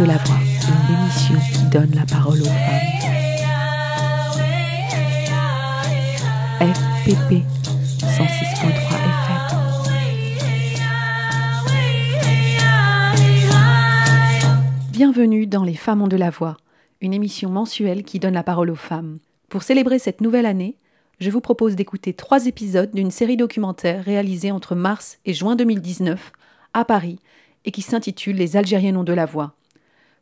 De la voix, une émission qui donne la parole aux femmes. FPP 106.3 FM. Bienvenue dans Les femmes ont de la voix, une émission mensuelle qui donne la parole aux femmes. Pour célébrer cette nouvelle année, je vous propose d'écouter trois épisodes d'une série documentaire réalisée entre mars et juin 2019 à Paris et qui s'intitule Les Algériens ont de la voix.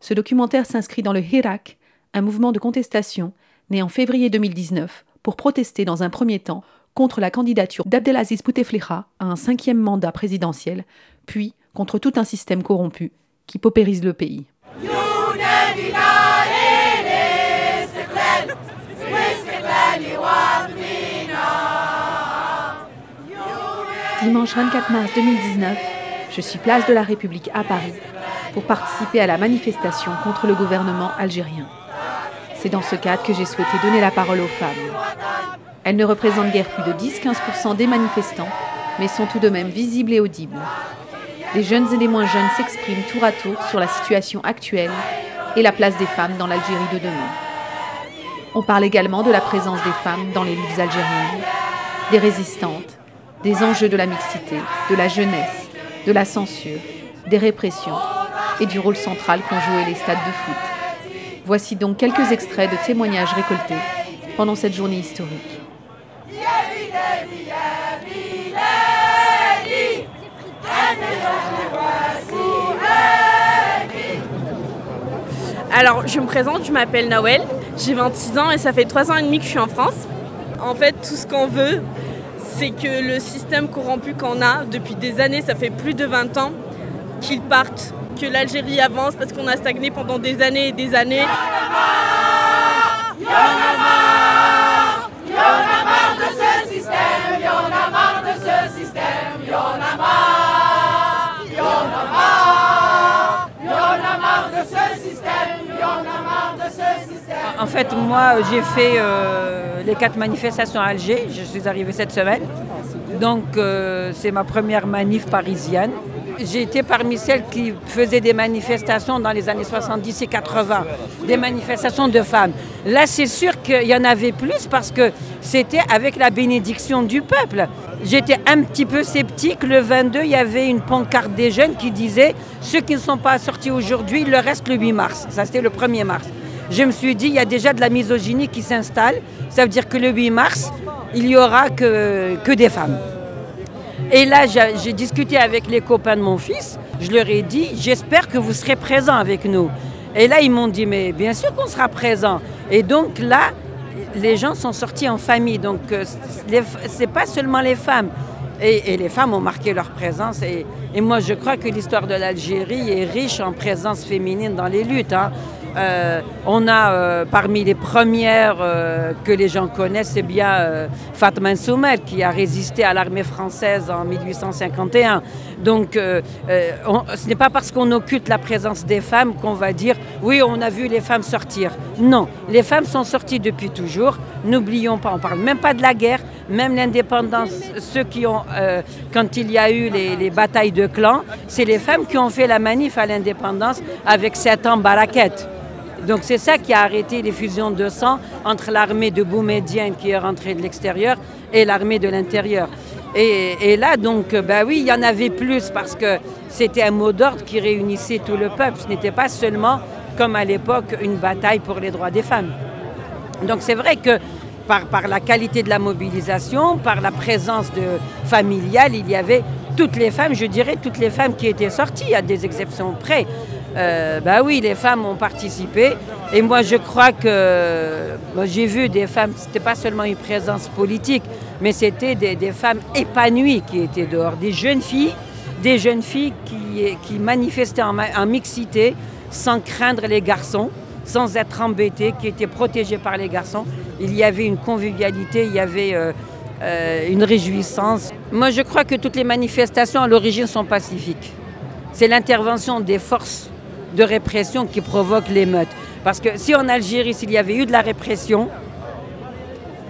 Ce documentaire s'inscrit dans le Hirak, un mouvement de contestation né en février 2019 pour protester dans un premier temps contre la candidature d'Abdelaziz Bouteflika à un cinquième mandat présidentiel, puis contre tout un système corrompu qui paupérise le pays. Dimanche 24 mars 2019, je suis place de la République à Paris pour participer à la manifestation contre le gouvernement algérien. C'est dans ce cadre que j'ai souhaité donner la parole aux femmes. Elles ne représentent guère plus de 10-15% des manifestants, mais sont tout de même visibles et audibles. Des jeunes et des moins jeunes s'expriment tour à tour sur la situation actuelle et la place des femmes dans l'Algérie de demain. On parle également de la présence des femmes dans les luttes algériennes, des résistantes, des enjeux de la mixité, de la jeunesse, de la censure, des répressions et du rôle central qu'ont joué les stades de foot. Voici donc quelques extraits de témoignages récoltés pendant cette journée historique. Alors, je me présente, je m'appelle Nawel, j'ai 26 ans et ça fait 3 ans et demi que je suis en France. En fait, tout ce qu'on veut, c'est que le système corrompu qu'on a depuis des années, ça fait plus de 20 ans, qu'il parte, que l'Algérie avance parce qu'on a stagné pendant des années et des années. En fait, moi, j'ai fait euh, les quatre manifestations à Alger. Je suis arrivée cette semaine. Donc, euh, c'est ma première manif parisienne. J'ai été parmi celles qui faisaient des manifestations dans les années 70 et 80, des manifestations de femmes. Là, c'est sûr qu'il y en avait plus parce que c'était avec la bénédiction du peuple. J'étais un petit peu sceptique. Le 22, il y avait une pancarte des jeunes qui disait ceux qui ne sont pas sortis aujourd'hui, leur reste le 8 mars. Ça, c'était le 1er mars je me suis dit, il y a déjà de la misogynie qui s'installe. Ça veut dire que le 8 mars, il n'y aura que, des femmes. Et là, j'ai discuté avec les copains de mon fils. Je leur ai dit, j'espère que vous serez présents avec nous. Et là, ils m'ont dit, mais bien sûr qu'on sera présents. Et donc là, les gens sont sortis en famille. Donc, euh, ce n'est pas seulement les femmes. Et, les femmes ont marqué leur présence. Et, moi, je crois que l'histoire de l'Algérie est riche en présence féminine dans les luttes. Hein. Euh, on a euh, parmi les premières euh, que les gens connaissent, c'est bien Fatma Soumel qui a résisté à l'armée française en 1851. Donc ce n'est pas parce qu'on occulte la présence des femmes qu'on va dire oui, on a vu les femmes sortir. Non, les femmes sont sorties depuis toujours. N'oublions pas, on parle même pas de la guerre, même l'indépendance, ceux qui ont, quand il y a eu les, les batailles de clans, c'est les femmes qui ont fait la manif à l'indépendance avec sept ans baraquettes. Donc c'est ça qui a arrêté les fusions de sang entre l'armée de Boumedienne qui est rentrée de l'extérieur et l'armée de l'intérieur. Et, là, donc, ben oui, il y en avait plus parce que c'était un mot d'ordre qui réunissait tout le peuple. Ce n'était pas seulement, comme à l'époque, une bataille pour les droits des femmes. Donc c'est vrai que par, la qualité de la mobilisation, par la présence de, familiale, il y avait toutes les femmes, je dirais toutes les femmes qui étaient sorties, à des exceptions près. Euh, bah oui, les femmes ont participé. Et moi, je crois que j'ai vu des femmes, ce n'était pas seulement une présence politique, mais c'était des, femmes épanouies qui étaient dehors, des jeunes filles, des jeunes filles qui, qui manifestaient en, mixité sans craindre les garçons, sans être embêtées, qui étaient protégées par les garçons. Il y avait une convivialité, il y avait euh, euh, une réjouissance. Moi, je crois que toutes les manifestations à l'origine sont pacifiques. C'est l'intervention des forces de répression qui provoque l'émeute. Parce que si en Algérie, s'il y avait eu de la répression,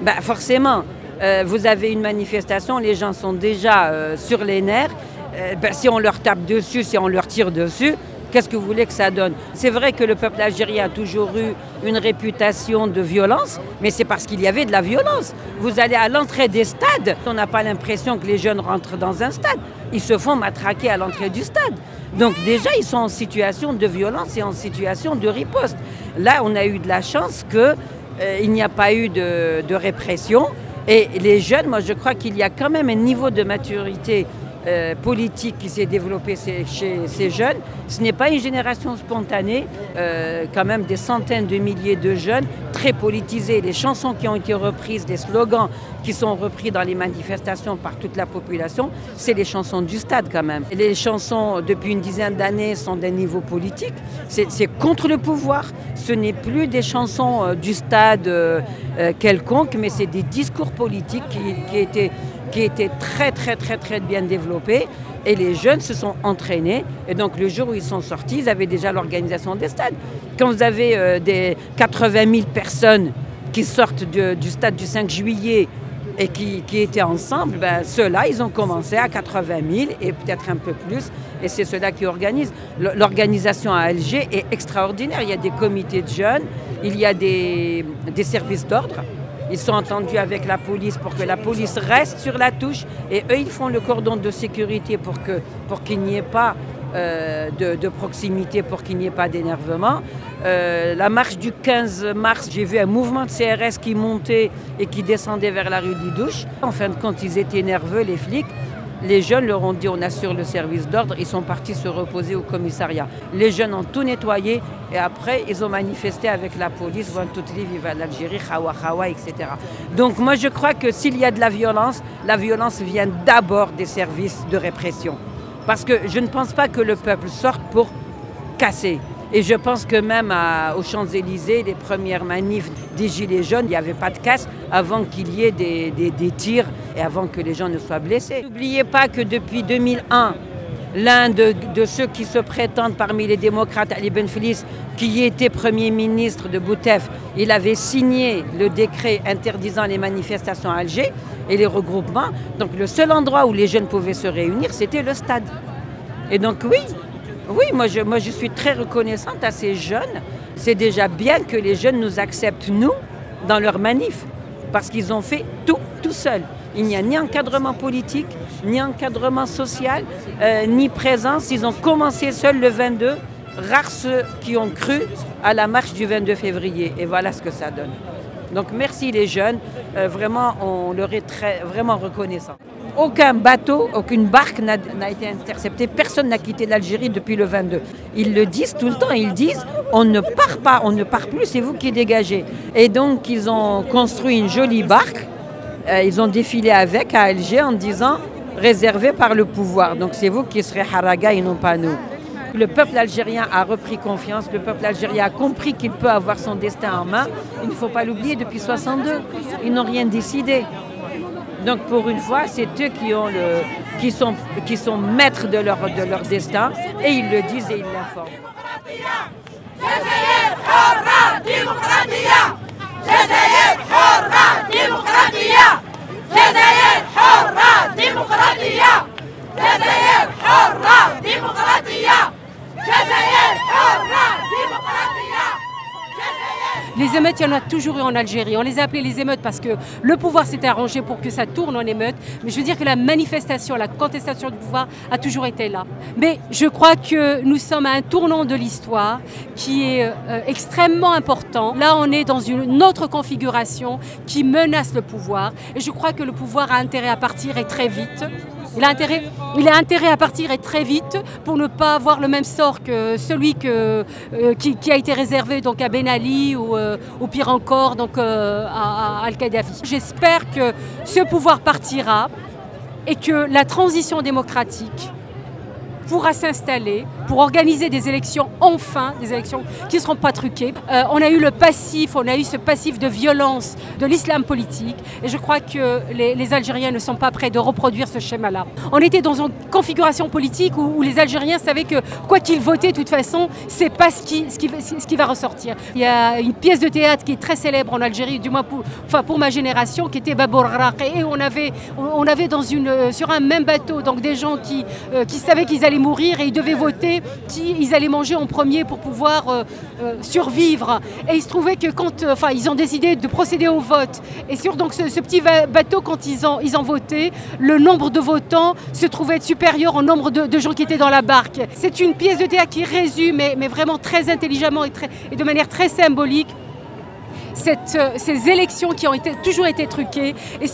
ben forcément, euh, vous avez une manifestation, les gens sont déjà euh, sur les nerfs. Euh, ben, si on leur tape dessus, si on leur tire dessus, Qu'est-ce que vous voulez que ça donne? C'est vrai que le peuple algérien a toujours eu une réputation de violence, mais c'est parce qu'il y avait de la violence. Vous allez à l'entrée des stades, on n'a pas l'impression que les jeunes rentrent dans un stade. Ils se font matraquer à l'entrée du stade. Donc déjà, ils sont en situation de violence et en situation de riposte. Là, on a eu de la chance qu'il euh, n'y a pas eu de, de répression. Et les jeunes, moi je crois qu'il y a quand même un niveau de maturité euh, politique qui s'est développée chez ces jeunes. Ce n'est pas une génération spontanée, euh, quand même des centaines de milliers de jeunes très politisés. Les chansons qui ont été reprises, les slogans qui sont repris dans les manifestations par toute la population, c'est les chansons du stade quand même. Les chansons depuis une dizaine d'années sont d'un niveau politique. C'est contre le pouvoir. Ce n'est plus des chansons euh, du stade quelconque, mais c'est des discours politiques qui, qui étaient qui était très très très très bien développé et les jeunes se sont entraînés et donc le jour où ils sont sortis, ils avaient déjà l'organisation des stades. Quand vous avez euh, des 80 000 personnes qui sortent du stade du 5 juillet et qui, étaient ensemble, ben, ceux-là, ils ont commencé à 80 000 et peut-être un peu plus. Et c'est ceux-là qui organisent. L'organisation à Alger est extraordinaire. Il y a des comités de jeunes, il y a des services d'ordre. Ils sont entendus avec la police pour que la police reste sur la touche et eux, ils font le cordon de sécurité pour qu'il n'y ait pas euh, de, proximité, pour qu'il n'y ait pas d'énervement. Euh, la marche du 15 mars, j'ai vu un mouvement de CRS qui montait et qui descendait vers la rue Didouche. En fin de compte, ils étaient nerveux, les flics. Les jeunes leur ont dit on assure le service d'ordre, ils sont partis se reposer au commissariat. Les jeunes ont tout nettoyé et après ils ont manifesté avec la police, l'Algérie, Hawa Hawa, etc. Donc moi je crois que s'il y a de la violence, la violence vient d'abord des services de répression. Parce que je ne pense pas que le peuple sorte pour casser. Et je pense que même aux Champs-Élysées, les premières manifs des Gilets jaunes, il n'y avait pas de casse avant qu'il y ait des, tirs et avant que les gens ne soient blessés. N'oubliez pas que depuis 2001, l'un de, ceux qui se prétendent parmi les démocrates, Ali Benflis, qui était Premier ministre de Boutef, il avait signé le décret interdisant les manifestations à Alger et les regroupements. Donc le seul endroit où les jeunes pouvaient se réunir, c'était le stade. Et donc oui, oui, moi je, suis très reconnaissante à ces jeunes. C'est déjà bien que les jeunes nous acceptent, nous, dans leur manif, parce qu'ils ont fait tout, tout seuls. Il n'y a ni encadrement politique, ni encadrement social, euh, ni présence. Ils ont commencé seuls le 22. Rares ceux qui ont cru à la marche du 22 février. Et voilà ce que ça donne. Donc merci les jeunes. Euh, vraiment, on leur est très, vraiment reconnaissant. Aucun bateau, aucune barque n'a été interceptée. Personne n'a quitté l'Algérie depuis le 22. Ils le disent tout le temps. Ils disent on ne part pas, on ne part plus, c'est vous qui dégagez. Et donc ils ont construit une jolie barque. Euh, ils ont défilé avec à Alger en disant réservé par le pouvoir. Donc c'est vous qui serez haraga et non pas nous. Le peuple algérien a repris confiance, le peuple algérien a compris qu'il peut avoir son destin en main. Il ne faut pas l'oublier, depuis 62, ils n'ont rien décidé. Donc pour une fois, c'est eux qui, sont, maîtres de leur, de leur destin et ils le disent et ils l'informent. Les émeutes, il y en a toujours eu en Algérie. On les a appelées les émeutes parce que le pouvoir s'était arrangé pour que ça tourne en émeute. Mais je veux dire que la manifestation, la contestation du pouvoir a toujours été là. Mais je crois que nous sommes à un tournant de l'histoire qui est euh, extrêmement important. Là, on est dans une autre configuration qui menace le pouvoir. Et je crois que le pouvoir a intérêt à partir et très vite. Il a, intérêt, à partir et très vite pour ne pas avoir le même sort que celui euh, qui, a été réservé donc, à Ben Ali ou, euh, pire encore euh, à, à Al-Qaddafi. J'espère que ce pouvoir partira et que la transition démocratique pourra s'installer pour organiser des élections, enfin, des élections qui ne seront pas truquées. Euh, on a eu le passif, on a eu ce passif de violence de l'islam politique, et je crois que les, Algériens ne sont pas prêts de reproduire ce schéma-là. On était dans une configuration politique où, les Algériens savaient que quoi qu'ils votaient, de toute façon, pas ce qui, ce, qui, ce qui va ressortir. Il y a une pièce de théâtre qui est très célèbre en Algérie, du moins pour, enfin pour ma génération, qui était Babour et on avait, on avait dans une, sur un même bateau donc des gens qui, euh, qui savaient qu'ils allaient mourir et ils devaient voter qui ils allaient manger en premier pour pouvoir euh, euh, survivre. Et il se trouvait que quand, euh, enfin, ils ont décidé de procéder au vote. Et sur donc ce, petit bateau, quand ils ont, voté, le nombre de votants se trouvait supérieur au nombre de, gens qui étaient dans la barque. C'est une pièce de théâtre qui résume, mais, vraiment très intelligemment et, de manière très symbolique ces élections qui ont toujours été truquées. Et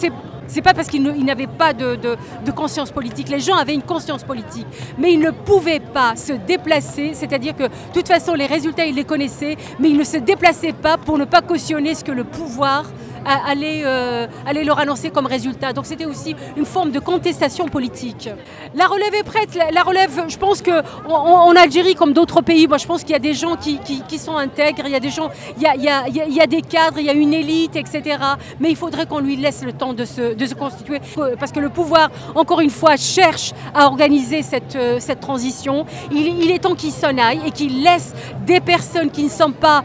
c'est pas parce qu'ils n'avaient pas de, de- conscience politique. Les gens avaient une conscience politique, mais ils ne pouvaient pas se déplacer. C'est-à-dire que, de toute façon, les résultats, ils les connaissaient, mais ils ne se déplaçaient pas pour ne pas cautionner ce que le pouvoir allait, euh, leur annoncer comme résultat. Donc c'était aussi une forme de contestation politique. La relève est prête. La, relève, je pense que en, Algérie, comme d'autres pays, moi je pense qu'il y a des gens qui, qui- sont intègres, il y a des gens, il y a- il y a- il y a des cadres, il y a une élite, etc. Mais il faudrait qu'on lui laisse le temps de se, de se constituer. Parce que le pouvoir, encore une fois, cherche à organiser cette, euh, cette transition. Il, il est temps qu'il s'en aille et qu'il laisse des personnes qui ne sont pas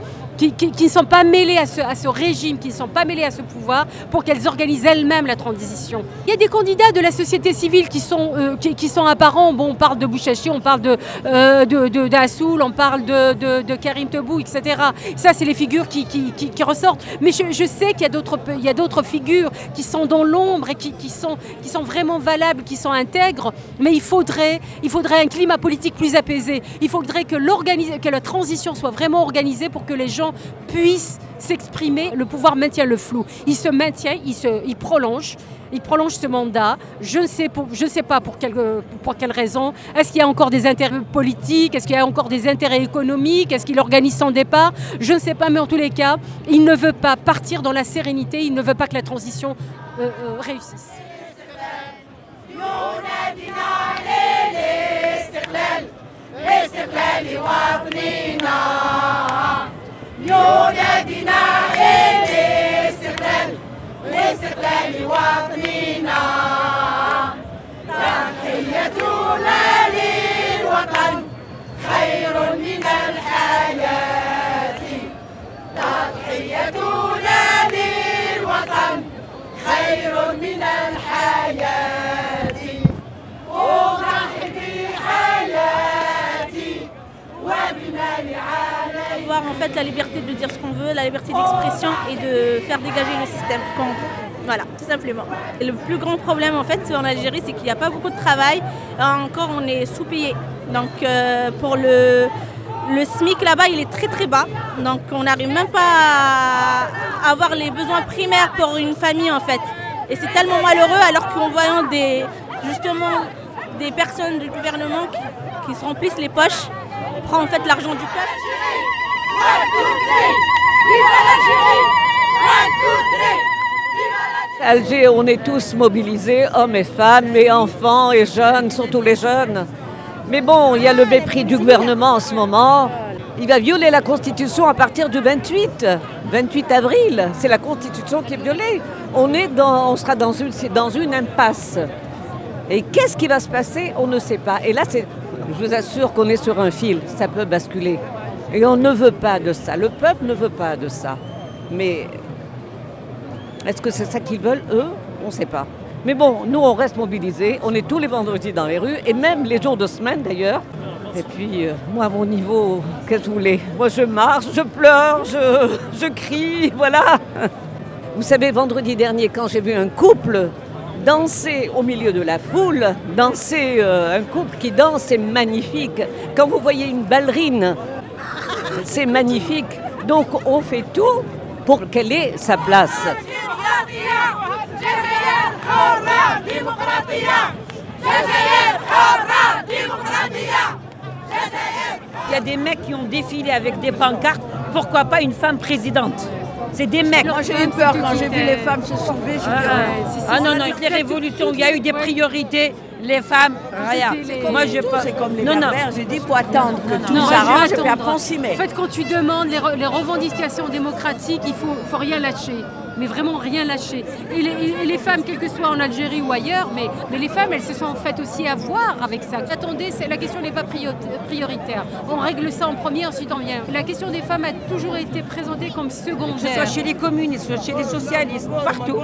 qui, ne sont pas mêlées à ce, régime, qui ne sont pas mêlées à ce pouvoir, pour qu'elles organisent elles-mêmes la transition. Il y a des candidats de la société civile qui sont, euh, qui, sont apparents. Bon, on parle de Bouchachi, on parle de, euh, de, on parle de, de- Karim Tebou, etc. Ça, c'est les figures qui, qui- ressortent. Mais je, sais qu'il y a d'autres, figures qui sont dans l'ombre et qui, sont, qui sont vraiment valables, qui sont intègres. Mais il faudrait, il faudrait un climat politique plus apaisé. Il faudrait que, que la transition soit vraiment organisée pour que les gens puissent s'exprimer. Le pouvoir maintient le flou. Il se maintient, il, se, il prolonge. Il prolonge ce mandat. Je ne sais, pour- je sais pas pour quelle, pour raison. Est-ce qu'il y a encore des intérêts politiques? Est-ce qu'il y a encore des intérêts économiques? Est-ce qu'il organise son départ? Je ne sais pas, mais en tous les cas, il ne veut pas partir dans la sérénité. Il ne veut pas que la transition euh, euh, réussisse. ينادينا الاستقلال لاستقلال وطننا. تحيتنا للوطن خير من الحياة. تضحيتنا للوطن خير من الحياة. أضحي بحياتي وبمال عادي en fait la liberté de dire ce qu'on veut, la liberté d'expression et de faire dégager le système. Voilà, tout simplement. Le plus grand problème en fait en Algérie, c'est qu'il n'y a pas beaucoup de travail. Encore, on est sous-payé. Donc euh, pour le, le SMIC là-bas, il est très très bas. Donc on n'arrive même pas à avoir les besoins primaires pour une famille en fait. Et c'est tellement malheureux alors qu'en voyant des, justement des personnes du gouvernement qui, qui se remplissent les poches, prend en fait l'argent du peuple. Alger, on est tous mobilisés, hommes et femmes, et enfants et jeunes, surtout les jeunes. Mais bon, il y a le mépris du gouvernement en ce moment. Il va violer la Constitution à partir du 28, 28 avril. C'est la Constitution qui est violée. On, est dans, sera dans une, dans une impasse. Et qu'est-ce qui va se passer? On ne sait pas. Et là, je vous assure qu'on est sur un fil. Ça peut basculer. Et on ne veut pas de ça. Le peuple ne veut pas de ça. Mais est-ce que c'est ça qu'ils veulent, eux? On ne sait pas. Mais bon, nous, on reste mobilisés. On est tous les vendredis dans les rues, et même les jours de semaine d'ailleurs. Et puis, euh, moi, à mon niveau, qu'est-ce que vous voulez? Moi, je marche, je pleure, je, je crie, voilà. Vous savez, vendredi dernier, quand j'ai vu un couple danser au milieu de la foule, danser, euh, un couple qui danse, c'est magnifique. Quand vous voyez une ballerine, c'est magnifique. Donc, on fait tout pour qu'elle ait sa place. Il y a des mecs qui ont défilé avec des pancartes. Pourquoi pas une femme présidente? C'est des mecs. Moi j'ai eu peur quand j'ai vu les femmes se soulever. dit, Ah, ah non, non, avec les révolutions, il y a eu des priorités. Les femmes, rien. Moi, je pas. C'est comme les Non, non. berbères, j'ai dit il faut attendre que tout Non, s'arrange faut et puis après on s'y En met. fait, quand tu demandes les, re- les revendications démocratiques, il faut, faut rien lâcher. Mais vraiment rien lâcher. Et les, et les femmes, quelles que soient en Algérie ou ailleurs, mais, mais les femmes, elles se sont faites aussi avoir avec ça. Attendez, la question n'est pas priori- prioritaire. On règle ça en premier, ensuite on vient. La question des femmes a toujours été présentée comme Que ce secondaire. soit chez les communistes, que chez les socialistes, partout,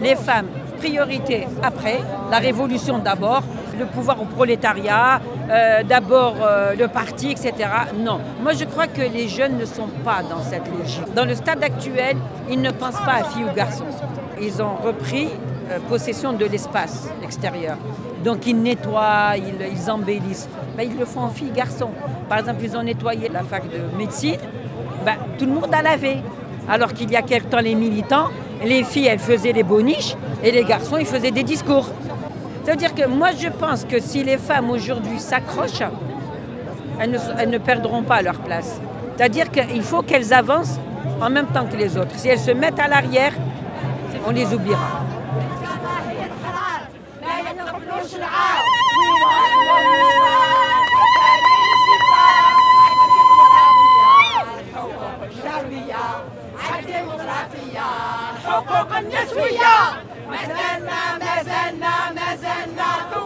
les femmes, priorité après, la révolution d'abord, le pouvoir au prolétariat, euh, d'abord euh, le parti, etc. Non. Moi, je crois que les jeunes ne sont pas dans cette logique. Dans le stade actuel, ils ne pensent pas à filles ou garçons. Ils ont repris euh, possession de l'espace extérieur. Donc ils nettoient, ils, embellissent. Ben, ils le font en filles garçons. Par exemple, ils ont nettoyé la fac de médecine. Ben, tout le monde a lavé. Alors qu'il y a quelque temps, les militants, les filles, elles faisaient les boniches et les garçons, ils faisaient des discours. C'est-à-dire que moi, je pense que si les femmes aujourd'hui s'accrochent, elles ne, elles ne perdront pas leur place. C'est-à-dire qu'il faut qu'elles avancent en même temps que les autres. Si elles se mettent à l'arrière, on les oubliera.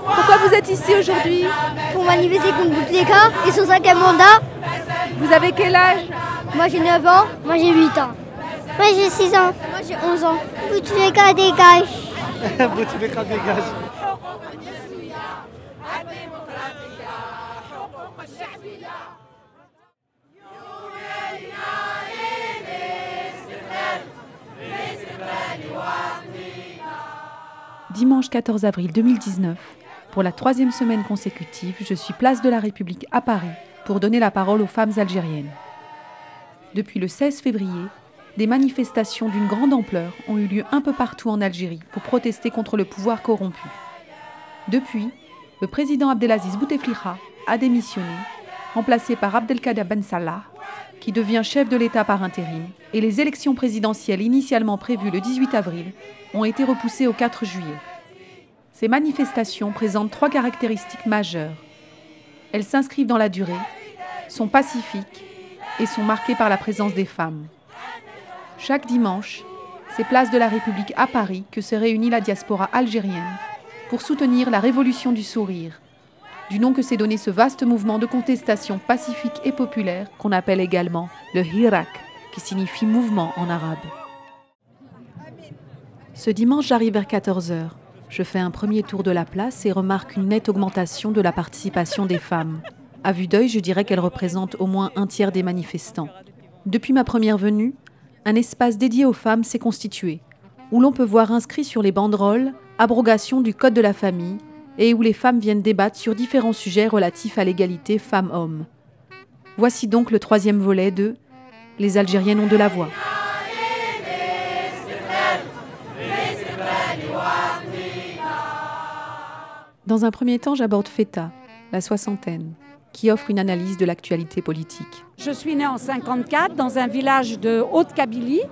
Pourquoi vous êtes ici aujourd'hui pour manifester contre Bouteflika et son cinquième mandat. Vous avez quel âge? Moi j'ai 9 ans, moi j'ai 8 ans. Moi j'ai 6 ans, moi j'ai 11 ans. Bouteflika dégage. Bouteflika dégage. Dimanche 14 avril 2019, pour la troisième semaine consécutive, je suis place de la République à Paris pour donner la parole aux femmes algériennes. Depuis le 16 février, des manifestations d'une grande ampleur ont eu lieu un peu partout en Algérie pour protester contre le pouvoir corrompu. Depuis, le président Abdelaziz Bouteflika a démissionné, remplacé par Abdelkader Ben Salah, qui devient chef de l'État par intérim, et les élections présidentielles initialement prévues le 18 avril ont été repoussées au 4 juillet. Ces manifestations présentent trois caractéristiques majeures. Elles s'inscrivent dans la durée, sont pacifiques et sont marquées par la présence des femmes. Chaque dimanche, c'est place de la République à Paris que se réunit la diaspora algérienne pour soutenir la révolution du sourire, du nom que s'est donné ce vaste mouvement de contestation pacifique et populaire qu'on appelle également le Hirak, qui signifie mouvement en arabe. Ce dimanche, j'arrive vers 14h. Je fais un premier tour de la place et remarque une nette augmentation de la participation des femmes. À vue d'œil, je dirais qu'elles représentent au moins un tiers des manifestants. Depuis ma première venue, un espace dédié aux femmes s'est constitué, où l'on peut voir inscrit sur les banderoles abrogation du Code de la famille et où les femmes viennent débattre sur différents sujets relatifs à l'égalité femmes-hommes. Voici donc le troisième volet de Les Algériennes ont de la voix. Dans un premier temps, j'aborde FETA, la soixantaine, qui offre une analyse de l'actualité politique. Je suis née en 54 dans un village de Haute-Kabylie.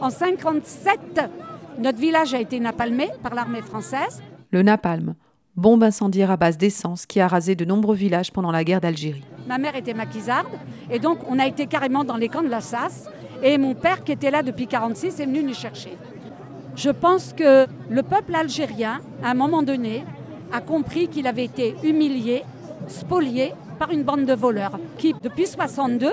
En 57, notre village a été napalmé par l'armée française. Le napalm, bombe incendiaire à base d'essence qui a rasé de nombreux villages pendant la guerre d'Algérie. Ma mère était maquisarde et donc on a été carrément dans les camps de la SAS. Et mon père, qui était là depuis 46, est venu nous chercher. Je pense que le peuple algérien, à un moment donné, a compris qu'il avait été humilié, spolié par une bande de voleurs qui, depuis 62,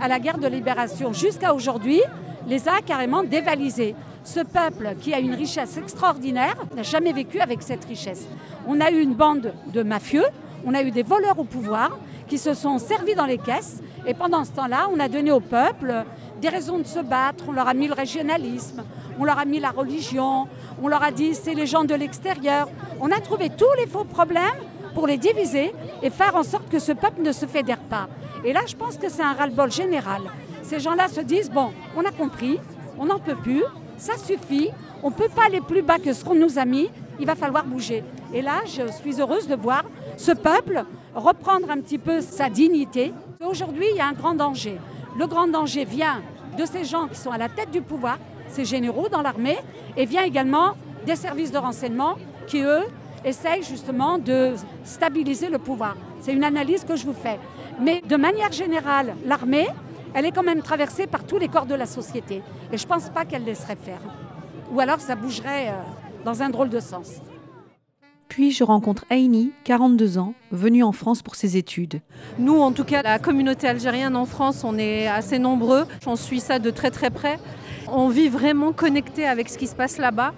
à la guerre de libération jusqu'à aujourd'hui, les a carrément dévalisés. Ce peuple qui a une richesse extraordinaire n'a jamais vécu avec cette richesse. On a eu une bande de mafieux, on a eu des voleurs au pouvoir qui se sont servis dans les caisses et pendant ce temps-là, on a donné au peuple des raisons de se battre, on leur a mis le régionalisme, on leur a mis la religion, on leur a dit c'est les gens de l'extérieur. On a trouvé tous les faux problèmes pour les diviser et faire en sorte que ce peuple ne se fédère pas. Et là, je pense que c'est un ras-le-bol général. Ces gens-là se disent, bon, on a compris, on n'en peut plus, ça suffit, on ne peut pas aller plus bas que ce qu'on nous a mis, il va falloir bouger. Et là, je suis heureuse de voir ce peuple reprendre un petit peu sa dignité. Aujourd'hui, il y a un grand danger. Le grand danger vient de ces gens qui sont à la tête du pouvoir, ces généraux dans l'armée, et vient également des services de renseignement qui, eux, essayent justement de stabiliser le pouvoir. C'est une analyse que je vous fais. Mais de manière générale, l'armée, elle est quand même traversée par tous les corps de la société. Et je ne pense pas qu'elle laisserait faire. Ou alors ça bougerait euh, dans un drôle de sens. Puis je rencontre Aini, 42 ans, venue en France pour ses études. Nous, en tout cas, la communauté algérienne en France, on est assez nombreux. On suit ça de très très près. On vit vraiment connecté avec ce qui se passe là-bas.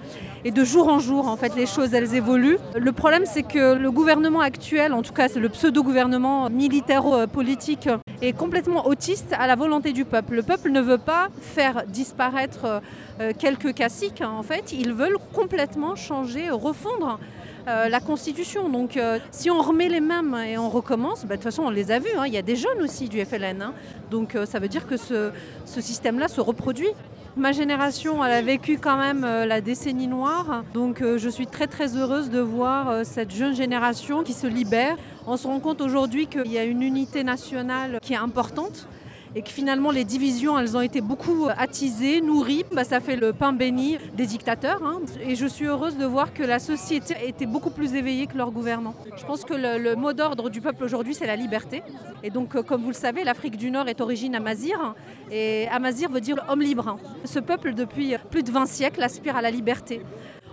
Et de jour en jour, en fait, les choses, elles évoluent. Le problème, c'est que le gouvernement actuel, en tout cas, le pseudo-gouvernement militaire-politique, est complètement autiste à la volonté du peuple. Le peuple ne veut pas faire disparaître euh, quelques caciques, hein, en fait. Ils veulent complètement changer, refondre euh, la Constitution. Donc euh, si on remet les mêmes et on recommence, bah, de toute façon on les a vus, hein. il y a des jeunes aussi du FLN. Hein. donc euh, ça veut dire que ce système-là se reproduit. Ma génération, a vécu quand même la décennie noire, donc je suis très très heureuse de voir cette jeune génération qui se libère. On se rend compte aujourd'hui qu'il y a une unité nationale qui est importante et que finalement les divisions elles ont été beaucoup attisées, nourries. Bah, ça fait le pain béni des dictateurs. Hein. Et je suis heureuse de voir que la société était beaucoup plus éveillée que leurs gouvernants. Je pense que le, mot d'ordre du peuple aujourd'hui c'est la liberté. Et donc euh, comme vous le savez, l'Afrique du Nord est d'origine amazir et amazir veut dire homme libre. Ce peuple depuis plus de 20 siècles aspire à la liberté.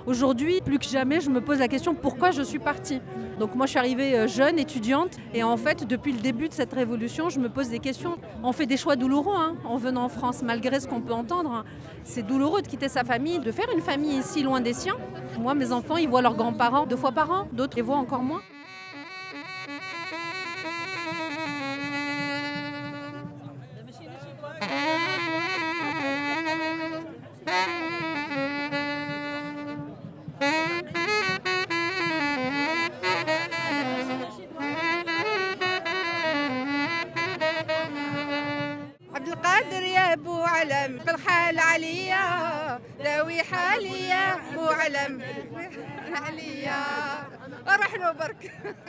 Aujourd'hui, plus que jamais, je me pose la question pourquoi je suis partie? Donc moi, je suis arrivée euh, jeune, étudiante, et en fait, depuis le début de cette révolution, je me pose des questions. On fait des choix douloureux hein, en venant en France, malgré ce qu'on peut entendre. C'est douloureux de quitter sa famille, de faire une famille ici loin des siens. Moi, mes enfants, ils voient leurs grands-parents deux fois par an, d'autres les voient encore moins.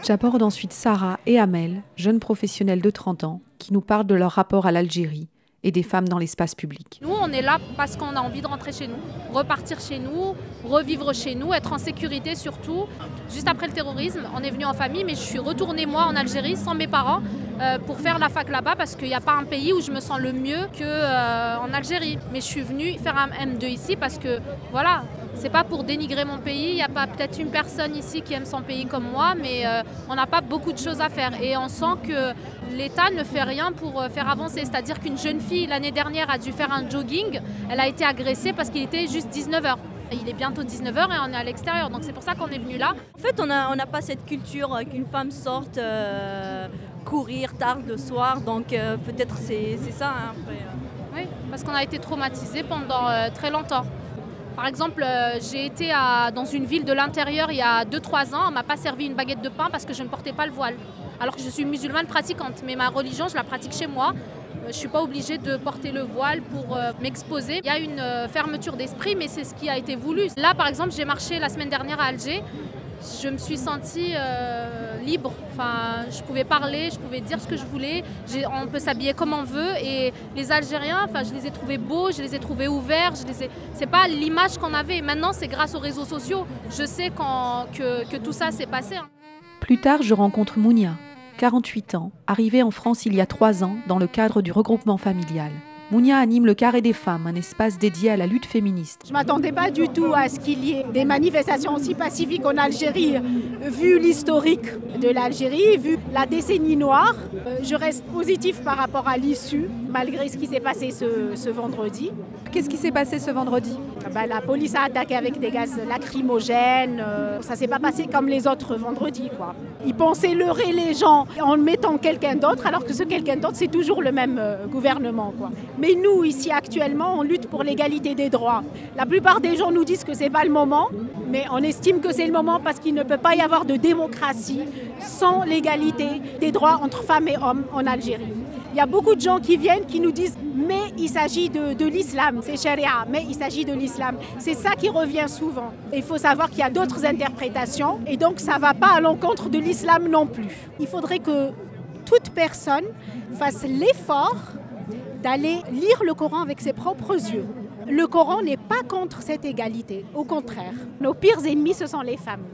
J'aborde ensuite Sarah et Amel, jeunes professionnels de 30 ans, qui nous parlent de leur rapport à l'Algérie et des femmes dans l'espace public. Nous, on est là parce qu'on a envie de rentrer chez nous, repartir chez nous, revivre chez nous, être en sécurité surtout. Juste après le terrorisme, on est venu en famille, mais je suis retournée moi en Algérie sans mes parents euh, pour faire la fac là-bas parce qu'il n'y a pas un pays où je me sens le mieux qu'en euh, Algérie. Mais je suis venue faire un M2 ici parce que voilà, c'est pas pour dénigrer mon pays. Il n'y a pas peut-être une personne ici qui aime son pays comme moi, mais euh, on n'a pas beaucoup de choses à faire. Et on sent que l'État ne fait rien pour euh, faire avancer. C'est-à-dire qu'une jeune fille, l'année dernière, a dû faire un jogging. Elle a été agressée parce qu'il était juste 19h. Il est bientôt 19h et on est à l'extérieur, donc c'est pour ça qu'on est venu là. En fait, on n'a on pas cette culture euh, qu'une femme sorte courir tard le soir, donc peut-être c'est ça. Hein, oui, parce qu'on a été traumatisé pendant très longtemps. Par exemple, euh, j'ai été dans une ville de l'intérieur il y a 2-3 ans, on m'a pas servi une baguette de pain parce que je ne portais pas le voile. Alors que je suis musulmane pratiquante, mais ma religion, je la pratique chez moi. Euh, je ne suis pas obligée de porter le voile pour euh, m'exposer. Il y a une fermeture d'esprit, mais c'est ce qui a été voulu. Là, par exemple, j'ai marché la semaine dernière à Alger je me suis sentie euh, libre. Enfin, je pouvais parler, je pouvais dire ce que je voulais. On peut s'habiller comme on veut. Et les Algériens, enfin, je les ai trouvés beaux, je les ai trouvés ouverts. Je les. C'est pas l'image qu'on avait. Maintenant, c'est grâce aux réseaux sociaux. Je sais que, que, tout ça s'est passé. Hein. Plus tard, je rencontre Mounia, 48 ans, arrivée en France il y a 3 ans dans le cadre du regroupement familial. Mounia anime le Carré des Femmes, un espace dédié à la lutte féministe. Je ne m'attendais pas du tout à ce qu'il y ait des manifestations aussi pacifiques en Algérie, vu l'historique de l'Algérie, vu la décennie noire. Euh, je reste positif par rapport à l'issue, malgré ce qui s'est passé ce, vendredi. Qu'est-ce qui s'est passé ce vendredi? Bah, La police a attaqué avec des gaz lacrymogènes. Euh, ça ne s'est pas passé comme les autres vendredis. Quoi. Ils pensaient leurrer les gens en mettant quelqu'un d'autre, alors que ce quelqu'un d'autre, c'est toujours le même euh, gouvernement. Quoi. Mais nous, ici actuellement, on lutte pour l'égalité des droits. La plupart des gens nous disent que ce n'est pas le moment, mais on estime que c'est le moment parce qu'il ne peut pas y avoir de démocratie sans l'égalité des droits entre femmes et hommes en Algérie. Il y a beaucoup de gens qui viennent qui nous disent mais il s'agit de, de l'islam, c'est charia, mais il s'agit de l'islam. C'est ça qui revient souvent. Il faut savoir qu'il y a d'autres interprétations et donc ça ne va pas à l'encontre de l'islam non plus. Il faudrait que toute personne fasse l'effort d'aller lire le Coran avec ses propres yeux. Le Coran n'est pas contre cette égalité, au contraire. Nos pires ennemis, ce sont les femmes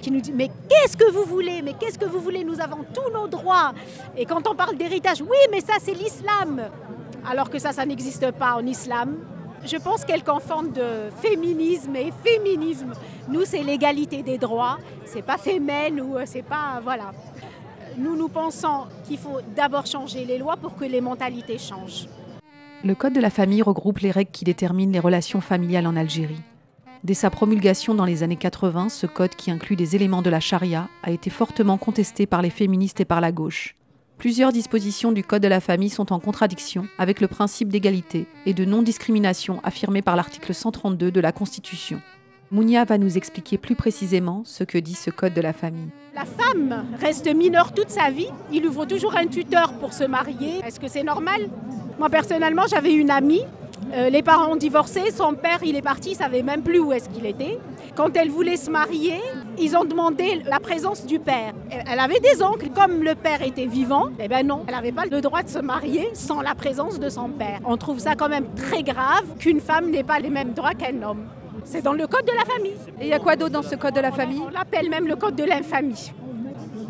qui nous disent mais qu'est-ce que vous voulez? Mais qu'est-ce que vous voulez? Nous avons tous nos droits. Et quand on parle d'héritage, oui, mais ça c'est l'islam. Alors que ça, ça n'existe pas en islam. Je pense qu'elle confondent de féminisme et féminisme. Nous, c'est l'égalité des droits. C'est pas féminin ou euh, c'est pas voilà. Nous, nous pensons qu'il faut d'abord changer les lois pour que les mentalités changent. Le Code de la famille regroupe les règles qui déterminent les relations familiales en Algérie. Dès sa promulgation dans les années 80, ce code qui inclut des éléments de la charia a été fortement contesté par les féministes et par la gauche. Plusieurs dispositions du Code de la famille sont en contradiction avec le principe d'égalité et de non-discrimination affirmé par l'article 132 de la Constitution. Mounia va nous expliquer plus précisément ce que dit ce Code de la famille. La femme reste mineure toute sa vie. Il lui faut toujours un tuteur pour se marier. Est-ce que c'est normal? Moi personnellement, j'avais une amie. euh, les parents ont divorcé, son père il est parti, il savait même plus où est-ce qu'il était. Quand elle voulait se marier, ils ont demandé la présence du père. Elle avait des oncles, comme le père était vivant, eh ben non, elle n'avait pas le droit de se marier sans la présence de son père. On trouve ça quand même très grave qu'une femme n'ait pas les mêmes droits qu'un homme. C'est dans le code de la famille. Et il y a quoi d'autre dans ce code de la famille On l'appelle même le code de l'infamie.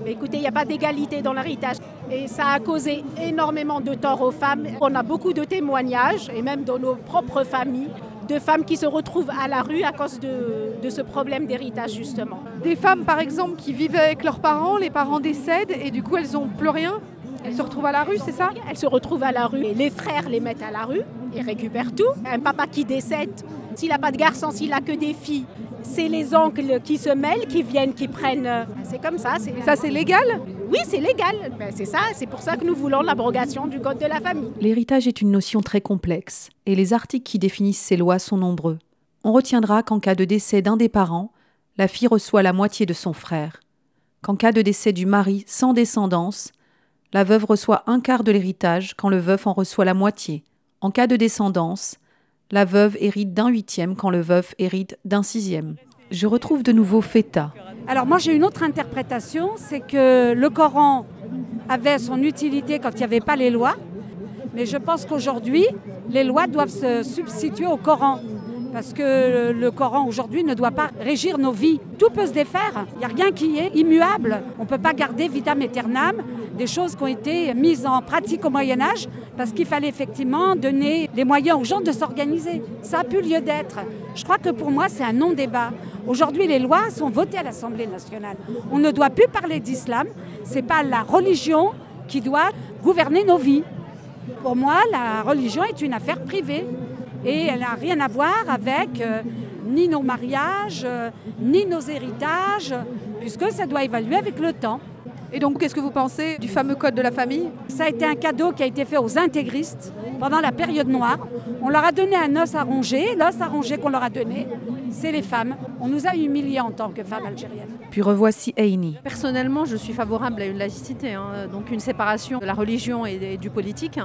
Mais écoutez, il n'y a pas d'égalité dans l'héritage. Et ça a causé énormément de tort aux femmes. On a beaucoup de témoignages, et même dans nos propres familles, de femmes qui se retrouvent à la rue à cause de, de ce problème d'héritage, justement. Des femmes, par exemple, qui vivaient avec leurs parents, les parents décèdent et du coup elles n'ont plus rien. Elles se retrouvent à la rue, c'est ça? Elles se retrouvent à la rue et les frères les mettent à la rue, ils récupèrent tout. Un papa qui décède, s'il n'a pas de garçon, s'il n'a que des filles, c'est les oncles qui se mêlent, qui viennent, qui prennent. euh, C'est comme ça. Ça, c'est légal Oui, c'est légal. Ben, c'est ça, c'est pour ça que nous voulons l'abrogation du code de la famille. L'héritage est une notion très complexe et les articles qui définissent ces lois sont nombreux. On retiendra qu'en cas de décès d'un des parents, la fille reçoit la moitié de son frère. Qu'en cas de décès du mari sans descendance, la veuve reçoit un quart de l'héritage quand le veuf en reçoit la moitié. En cas de descendance, la veuve hérite d'un huitième quand le veuf hérite d'un sixième. Je retrouve de nouveau Feta. Alors moi j'ai une autre interprétation, c'est que le Coran avait son utilité quand il n'y avait pas les lois, mais je pense qu'aujourd'hui, les lois doivent se substituer au Coran. Parce que le Coran aujourd'hui ne doit pas régir nos vies. Tout peut se défaire. Il n'y a rien qui est immuable. On ne peut pas garder vitam aeternam des choses qui ont été mises en pratique au Moyen Âge parce qu'il fallait effectivement donner les moyens aux gens de s'organiser. Ça a plus lieu d'être. Je crois que pour moi, c'est un non-débat. Aujourd'hui, les lois sont votées à l'Assemblée nationale. On ne doit plus parler d'islam. Ce n'est pas la religion qui doit gouverner nos vies. Pour moi, la religion est une affaire privée et elle n'a rien à voir avec euh, ni nos mariages, euh, ni nos héritages, puisque ça doit évaluer avec le temps. Et donc, qu'est-ce que vous pensez du fameux code de la famille? Ça a été un cadeau qui a été fait aux intégristes pendant la période noire. On leur a donné un os à ronger. L'os à ronger qu'on leur a donné, c'est les femmes. On nous a humiliés en tant que femmes algériennes. Puis revoici Aini. Personnellement, je suis favorable à une laïcité, hein, donc une séparation de la religion et, et du politique.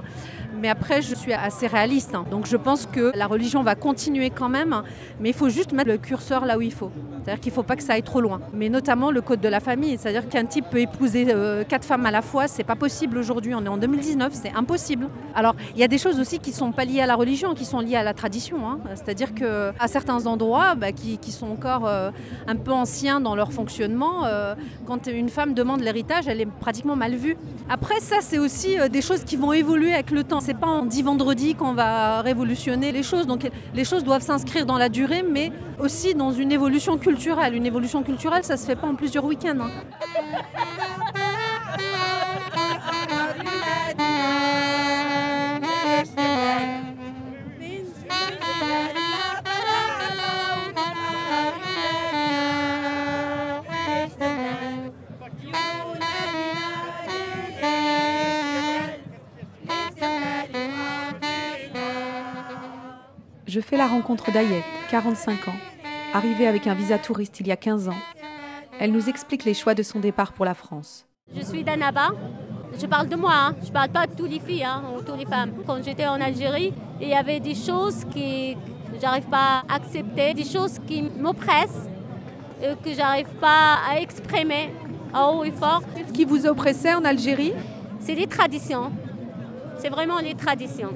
Mais après, je suis assez réaliste. hein. Donc je pense que la religion va continuer quand même, mais il faut juste mettre le curseur là où il faut. C'est-à-dire qu'il ne faut pas que ça aille trop loin. Mais notamment le code de la famille. C'est-à-dire qu'un type peut épouser euh, quatre femmes à la fois, c'est pas possible aujourd'hui. On est en 2019, c'est impossible. Alors, il y a des choses aussi qui sont pas liées à la religion, qui sont liées à la tradition. hein. C'est-à-dire que à certains endroits bah, qui, sont encore euh, un peu anciens dans leur fonctionnement, euh, quand une femme demande l'héritage, elle est pratiquement mal vue. Après, ça, c'est aussi euh, des choses qui vont évoluer avec le temps. C'est pas en 10 vendredis qu'on va révolutionner les choses. Donc, les choses doivent s'inscrire dans la durée, mais aussi dans une évolution culturelle. Une évolution culturelle, ça se fait pas en plusieurs week-ends. hein. Je fais la rencontre d'Ayette, 45 ans, arrivée avec un visa touriste il y a 15 ans. Elle nous explique les choix de son départ pour la France. Je suis d'Annaba. Je parle de moi, hein. je parle pas de toutes les filles hein, ou toutes les femmes. Quand j'étais en Algérie, il y avait des choses qui j'arrive pas à accepter, des choses qui m'oppressent, euh, que j'arrive pas à exprimer à haut et fort. Ce qui vous oppressait en Algérie? C'est les traditions. C'est vraiment les traditions.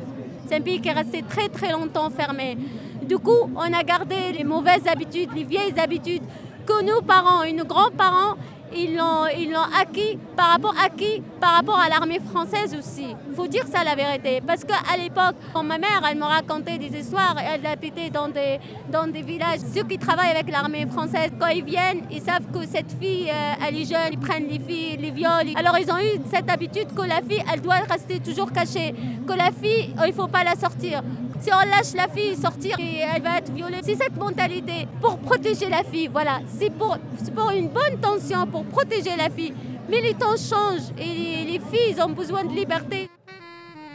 C'est un pays qui est resté très très longtemps fermé. Du coup, on a gardé les mauvaises habitudes, les vieilles habitudes que nos parents et nos grands-parents ils l'ont, ils l'ont acquis par rapport à qui Par rapport à l'armée française aussi. Il faut dire ça la vérité. Parce qu'à l'époque, quand ma mère, elle me racontait des histoires, elle habitait dans des, dans des villages. Ceux qui travaillent avec l'armée française, quand ils viennent, ils savent que cette fille, euh, elle est jeune, ils prennent les filles, les violent. Alors ils ont eu cette habitude que la fille, elle doit rester toujours cachée. Que la fille, il ne faut pas la sortir. Si on lâche la fille sortir, elle va être violée. C'est cette mentalité pour protéger la fille. Voilà, c'est pour, pour une bonne tension, pour protéger la fille. Mais les temps changent et les filles ont besoin de liberté.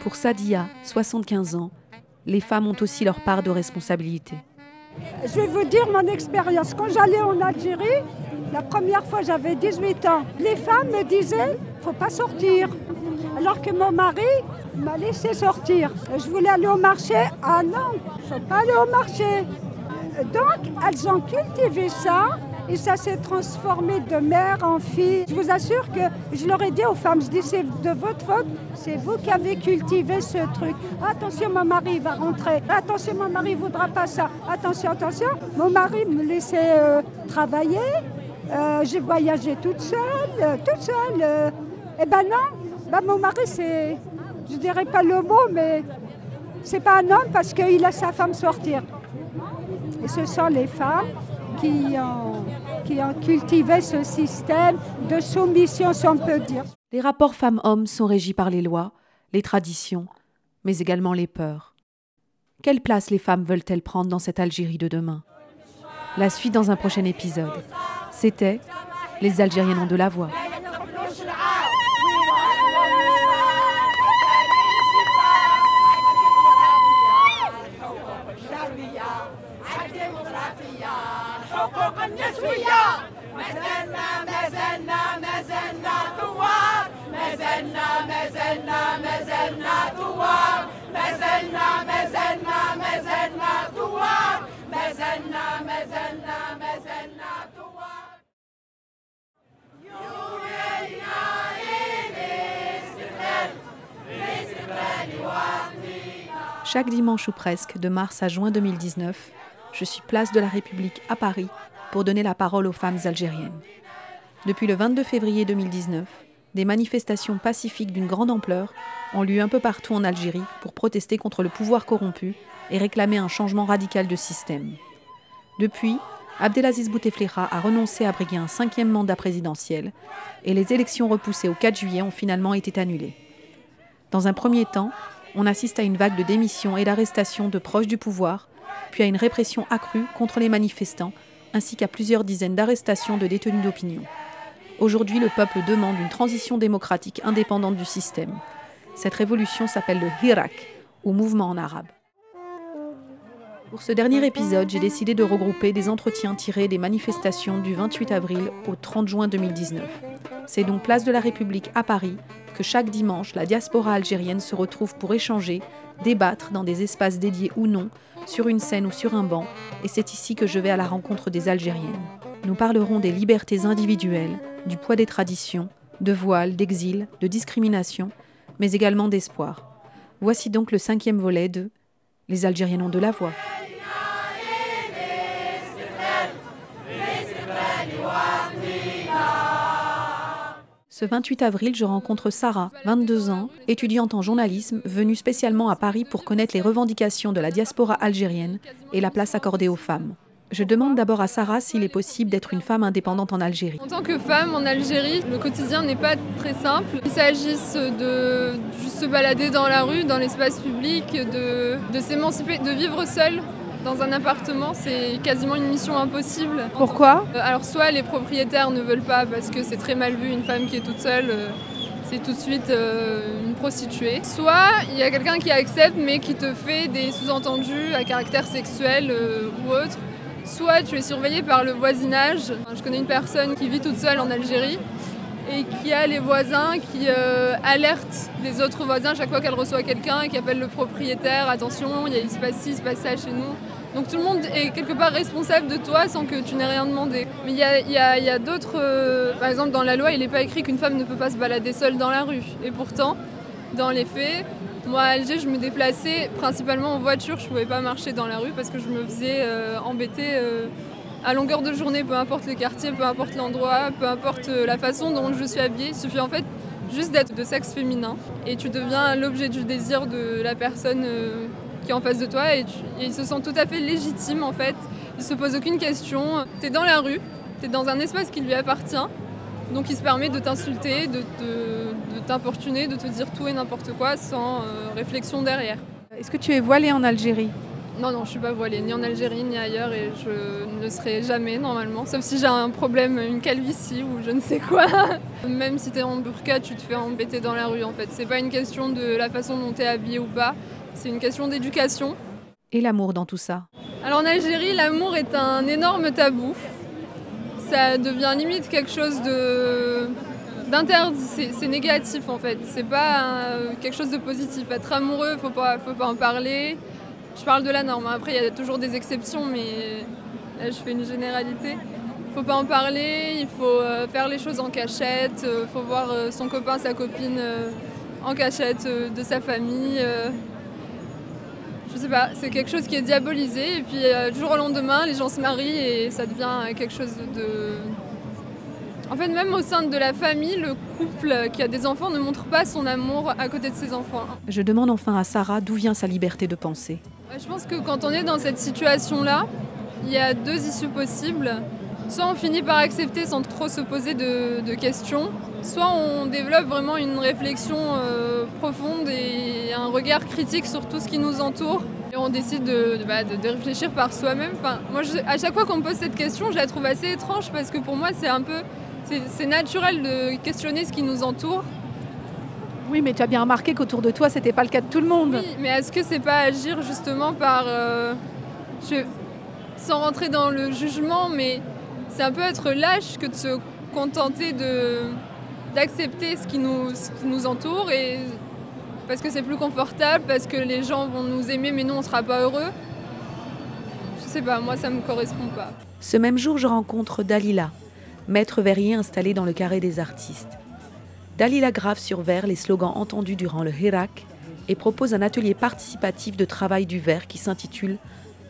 Pour Sadia, 75 ans, les femmes ont aussi leur part de responsabilité. Je vais vous dire mon expérience. Quand j'allais en Algérie, la première fois j'avais 18 ans, les femmes me disaient faut pas sortir. Alors que mon mari m'a laissé sortir. Je voulais aller au marché. Ah non, je ne peux pas aller au marché. Donc, elles ont cultivé ça et ça s'est transformé de mère en fille. Je vous assure que je leur ai dit aux femmes, je dis c'est de votre faute, c'est vous qui avez cultivé ce truc. Attention, mon mari va rentrer. Attention, mon mari ne voudra pas ça. Attention, attention. Mon mari me laissait euh, travailler. Euh, j'ai voyagé toute seule, euh, toute seule. eh ben non, ben, mon mari c'est, je dirais pas le mot, mais c'est pas un homme parce qu'il a sa femme sortir. Et ce sont les femmes qui ont, cultivé ce système de soumission, si on peut dire. Les rapports femmes-hommes sont régis par les lois, les traditions, mais également les peurs. Quelle place les femmes veulent-elles prendre dans cette Algérie de demain? La suite dans un prochain épisode. C'était Les Algériens ont de la voix. شرعية الديمقراطية الحقوق النسوية ما زلنا ما زلنا ما زلنا ثوار ما زلنا ما زلنا ما زلنا ثوار ما زلنا ما زلنا ما زلنا ثوار ما زلنا ما زلنا ما زلنا ثوار يومنا الاستقلال باستقلال واحد Chaque dimanche ou presque, de mars à juin 2019, je suis place de la République à Paris pour donner la parole aux femmes algériennes. Depuis le 22 février 2019, des manifestations pacifiques d'une grande ampleur ont lieu un peu partout en Algérie pour protester contre le pouvoir corrompu et réclamer un changement radical de système. Depuis, Abdelaziz Bouteflika a renoncé à briguer un cinquième mandat présidentiel et les élections repoussées au 4 juillet ont finalement été annulées. Dans un premier temps, on assiste à une vague de démissions et d'arrestations de proches du pouvoir, puis à une répression accrue contre les manifestants, ainsi qu'à plusieurs dizaines d'arrestations de détenus d'opinion. Aujourd'hui, le peuple demande une transition démocratique indépendante du système. Cette révolution s'appelle le Hirak, ou mouvement en arabe. Pour ce dernier épisode, j'ai décidé de regrouper des entretiens tirés des manifestations du 28 avril au 30 juin 2019. C'est donc place de la République à Paris que chaque dimanche, la diaspora algérienne se retrouve pour échanger, débattre dans des espaces dédiés ou non, sur une scène ou sur un banc, et c'est ici que je vais à la rencontre des Algériennes. Nous parlerons des libertés individuelles, du poids des traditions, de voile, d'exil, de discrimination, mais également d'espoir. Voici donc le cinquième volet de Les Algériennes ont de la voix. Ce 28 avril, je rencontre Sarah, 22 ans, étudiante en journalisme, venue spécialement à Paris pour connaître les revendications de la diaspora algérienne et la place accordée aux femmes. Je demande d'abord à Sarah s'il est possible d'être une femme indépendante en Algérie. En tant que femme en Algérie, le quotidien n'est pas très simple. Il s'agisse de juste se balader dans la rue, dans l'espace public, de, de s'émanciper, de vivre seule dans un appartement, c'est quasiment une mission impossible. Pourquoi euh, Alors soit les propriétaires ne veulent pas parce que c'est très mal vu une femme qui est toute seule. Euh, c'est tout de suite euh, une prostituée. Soit il y a quelqu'un qui accepte mais qui te fait des sous-entendus à caractère sexuel ou autre. Soit tu es surveillé par le voisinage. Je connais une personne qui vit toute seule en Algérie et qui a les voisins qui alertent les autres voisins chaque fois qu'elle reçoit quelqu'un et qui appelle le propriétaire. Attention, il, il se passe ci, il se passe ça chez nous. Donc tout le monde est quelque part responsable de toi sans que tu n'aies rien demandé. Mais il y a, d'autres... Euh, par exemple, dans la loi, il n'est pas écrit qu'une femme ne peut pas se balader seule dans la rue. Et pourtant, dans les faits, moi à Alger, je me déplaçais principalement en voiture. Je ne pouvais pas marcher dans la rue parce que je me faisais euh, embêter euh, à longueur de journée, peu importe le quartier, peu importe l'endroit, peu importe euh, la façon dont je suis habillée. Il suffit en fait juste d'être de sexe féminin et tu deviens l'objet du désir de la personne qui est en face de toi et, il se sent tout à fait légitime en fait. Il se pose aucune question. Tu es dans la rue, tu es dans un espace qui lui appartient. Donc il se permet de t'insulter, de, t'importuner, de te dire tout et n'importe quoi sans réflexion derrière. Est-ce que tu es voilée en Algérie? Non, non, je suis pas voilée, ni en Algérie, ni ailleurs, et je ne le serai jamais normalement. Sauf si j'ai un problème, une calvitie ou je ne sais quoi. Même si tu es en burqa, tu te fais embêter dans la rue en fait. C'est pas une question de la façon dont tu es habillé ou pas, c'est une question d'éducation. Et l'amour dans tout ça? Alors en Algérie, l'amour est un énorme tabou. Ça devient limite quelque chose de d'interdit, c'est négatif en fait. C'est pas quelque chose de positif. Être amoureux, faut pas, faut pas en parler. Je parle de la norme. Après, il y a toujours des exceptions, mais là, je fais une généralité. Faut pas en parler, il faut euh, faire les choses en cachette, euh, faut voir euh, son copain, sa copine en cachette de sa famille. Je sais pas, c'est quelque chose qui est diabolisé et puis du jour au lendemain, les gens se marient et ça devient quelque chose de, en fait, même au sein de la famille, le couple qui a des enfants ne montre pas son amour à côté de ses enfants. Je demande enfin à Sarah d'où vient sa liberté de penser. Je pense que quand on est dans cette situation-là, il y a deux issues possibles. Soit on finit par accepter sans trop se poser de, questions, soit on développe vraiment une réflexion euh, profonde et un regard critique sur tout ce qui nous entoure. Et on décide de, de, bah, réfléchir par soi-même. Enfin, moi, à chaque fois qu'on me pose cette question, je la trouve assez étrange parce que pour moi, c'est un peu c'est naturel de questionner ce qui nous entoure. Oui, mais tu as bien remarqué qu'autour de toi, c'était pas le cas de tout le monde. Oui, mais est-ce que c'est pas agir justement par. Euh, sans rentrer dans le jugement, mais c'est un peu être lâche que de se contenter de d'accepter ce, qui nous, nous entoure et parce que c'est plus confortable, parce que les gens vont nous aimer mais nous on sera pas heureux. Je sais pas, moi ça me correspond pas. Ce même jour, je rencontre Dalila, maître verrier installé dans le carré des artistes. Dalila grave sur verre les slogans entendus durant le Hirak et propose un atelier participatif de travail du verre qui s'intitule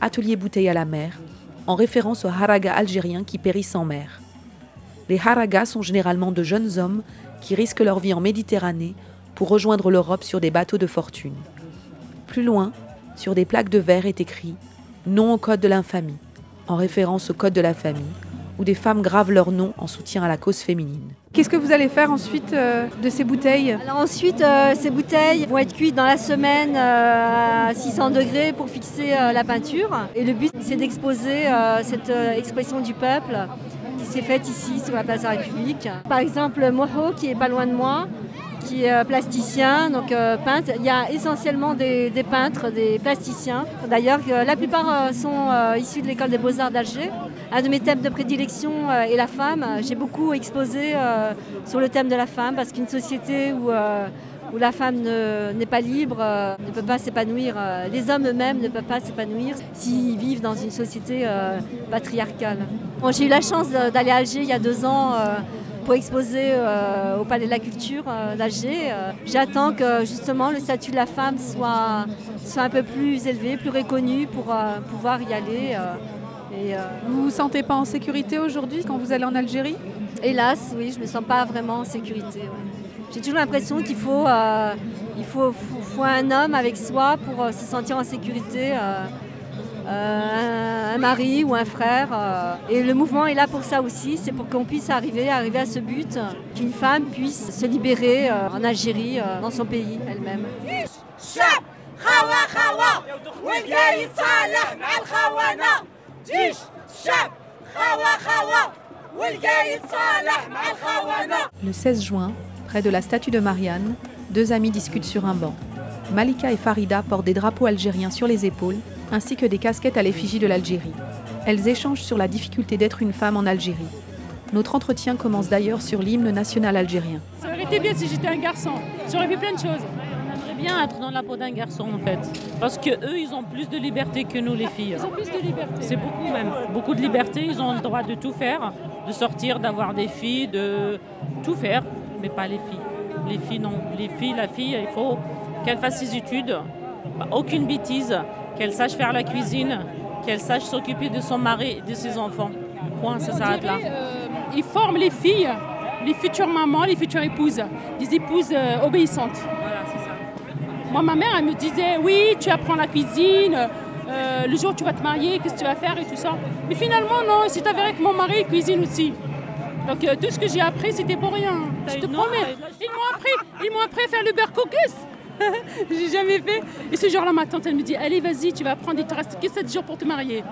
Atelier bouteille à la mer, en référence aux haragas algériens qui périssent en mer. Les haragas sont généralement de jeunes hommes qui risquent leur vie en Méditerranée pour rejoindre l'Europe sur des bateaux de fortune. Plus loin, sur des plaques de verre est écrit Non au code de l'infamie, en référence au code de la famille, où des femmes gravent leur nom en soutien à la cause féminine. Qu'est-ce que vous allez faire ensuite euh, de ces bouteilles? Alors ensuite, euh, ces bouteilles vont être cuites dans la semaine euh, à 600 degrés pour fixer la peinture. Et le but, c'est d'exposer cette expression du peuple qui s'est faite ici sur la place de la République. Par exemple, Moho, qui est pas loin de moi, qui est euh, plasticien, donc euh, peintre. Il y a essentiellement des, peintres, des plasticiens. D'ailleurs, euh, la plupart sont issus de l'école des beaux-arts d'Alger. Un de mes thèmes de prédilection est la femme. J'ai beaucoup exposé sur le thème de la femme parce qu'une société où où la femme n'est pas libre, ne peut pas s'épanouir. les hommes eux-mêmes ne peuvent pas s'épanouir s'ils vivent dans une société patriarcale. J'ai eu la chance d'aller à Alger il y a deux ans pour exposer euh, au Palais de la Culture euh, d'Alger. Euh, j'attends que justement le statut de la femme soit, soit un peu plus élevé, plus reconnu pour pouvoir y aller. Et, vous vous sentez pas en sécurité aujourd'hui quand vous allez en Algérie? Hélas, oui, je ne me sens pas vraiment en sécurité. J'ai toujours l'impression qu'il faut, il faut, faut, un homme avec soi pour se sentir en sécurité. Euh, un, mari ou un frère. Euh, et le mouvement est là pour ça aussi, c'est pour qu'on puisse arriver, arriver à ce but, qu'une femme puisse se libérer euh, en Algérie, dans son pays elle-même. Le 16 juin, près de la statue de Marianne, deux amis discutent sur un banc. Malika et Farida portent des drapeaux algériens sur les épaules ainsi que des casquettes à l'effigie de l'Algérie. Elles échangent sur la difficulté d'être une femme en Algérie. Notre entretien commence d'ailleurs sur l'hymne national algérien. Ça aurait été bien si j'étais un garçon. J'aurais vu plein de choses. On aimerait bien être dans la peau d'un garçon en fait. Parce que eux, ils ont plus de liberté que nous les filles. Ils ont plus de liberté. C'est beaucoup même. Beaucoup de liberté. Ils ont le droit de tout faire, de sortir, d'avoir des filles, de tout faire, mais pas les filles. Les filles non. Les filles, la fille, il faut qu'elle fasse ses études. Aucune bêtise qu'elle sache faire la cuisine, qu'elle sache s'occuper de son mari et de ses enfants. point, ça s'arrête là. Euh, ils forment les filles, les futures mamans, les futures épouses, des épouses euh, obéissantes. Voilà, c'est ça. Moi, ma mère, elle me disait, oui, tu apprends la cuisine, euh, le jour où tu vas te marier, qu'est-ce que tu vas faire et tout ça. Mais finalement, non, c'est avéré que mon mari cuisine aussi. Donc tout ce que j'ai appris, c'était pour rien. Je te promets. Ils m'ont appris, ils m'ont appris à faire le beurre cookies. j'ai jamais fait. Et ce jour-là, ma tante, elle me dit Allez, vas-y, tu vas apprendre, il te reste que 7 jours pour te marier.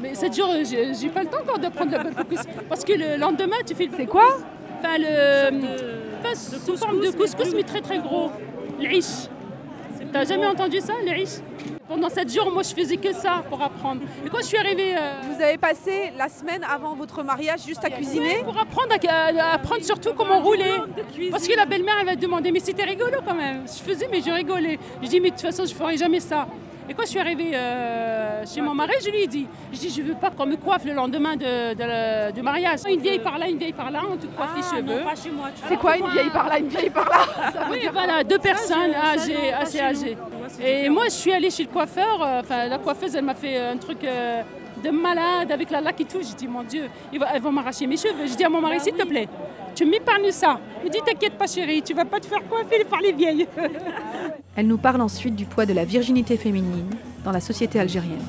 Mais 7 jours, j'ai pas le temps encore d'apprendre le couscous. Parce que le lendemain, tu fais le. C'est quoi Enfin, le. Enfin, sous forme de couscous, mais très très gros. L'Ish. T'as jamais entendu ça, l'Ish pendant 7 jours, moi, je faisais que ça pour apprendre. Et quand je suis arrivée... Euh, Vous avez passé la semaine avant votre mariage juste à cuisiner? Pour apprendre, à, apprendre surtout comment rouler. Parce que la belle-mère, elle va demander, mais c'était rigolo quand même. Je faisais, mais je rigolais. Je dis, mais de toute façon, je ne ferai jamais ça. Et quand je suis arrivée euh, chez mon mari, je lui ai dit, je dis, je veux pas qu'on me coiffe le lendemain de, du mariage. Une vieille par là, une vieille par là, on te coiffe les ah, cheveux. C'est quoi une vieille par là, une vieille par là? Oui, voilà, deux personnes âgées, assez âgées. Et moi, je suis allée chez le coiffeur. Euh, enfin, la coiffeuse, elle m'a fait un truc euh, de malade avec la laque et tout. J'ai dit, mon Dieu, elles vont m'arracher mes cheveux. Je dis à mon mari, bah s'il te plaît, tu m'épargnes ça. Il me dit, t'inquiète pas, chérie, tu vas pas te faire coiffer par les vieilles. Elle nous parle ensuite du poids de la virginité féminine dans la société algérienne.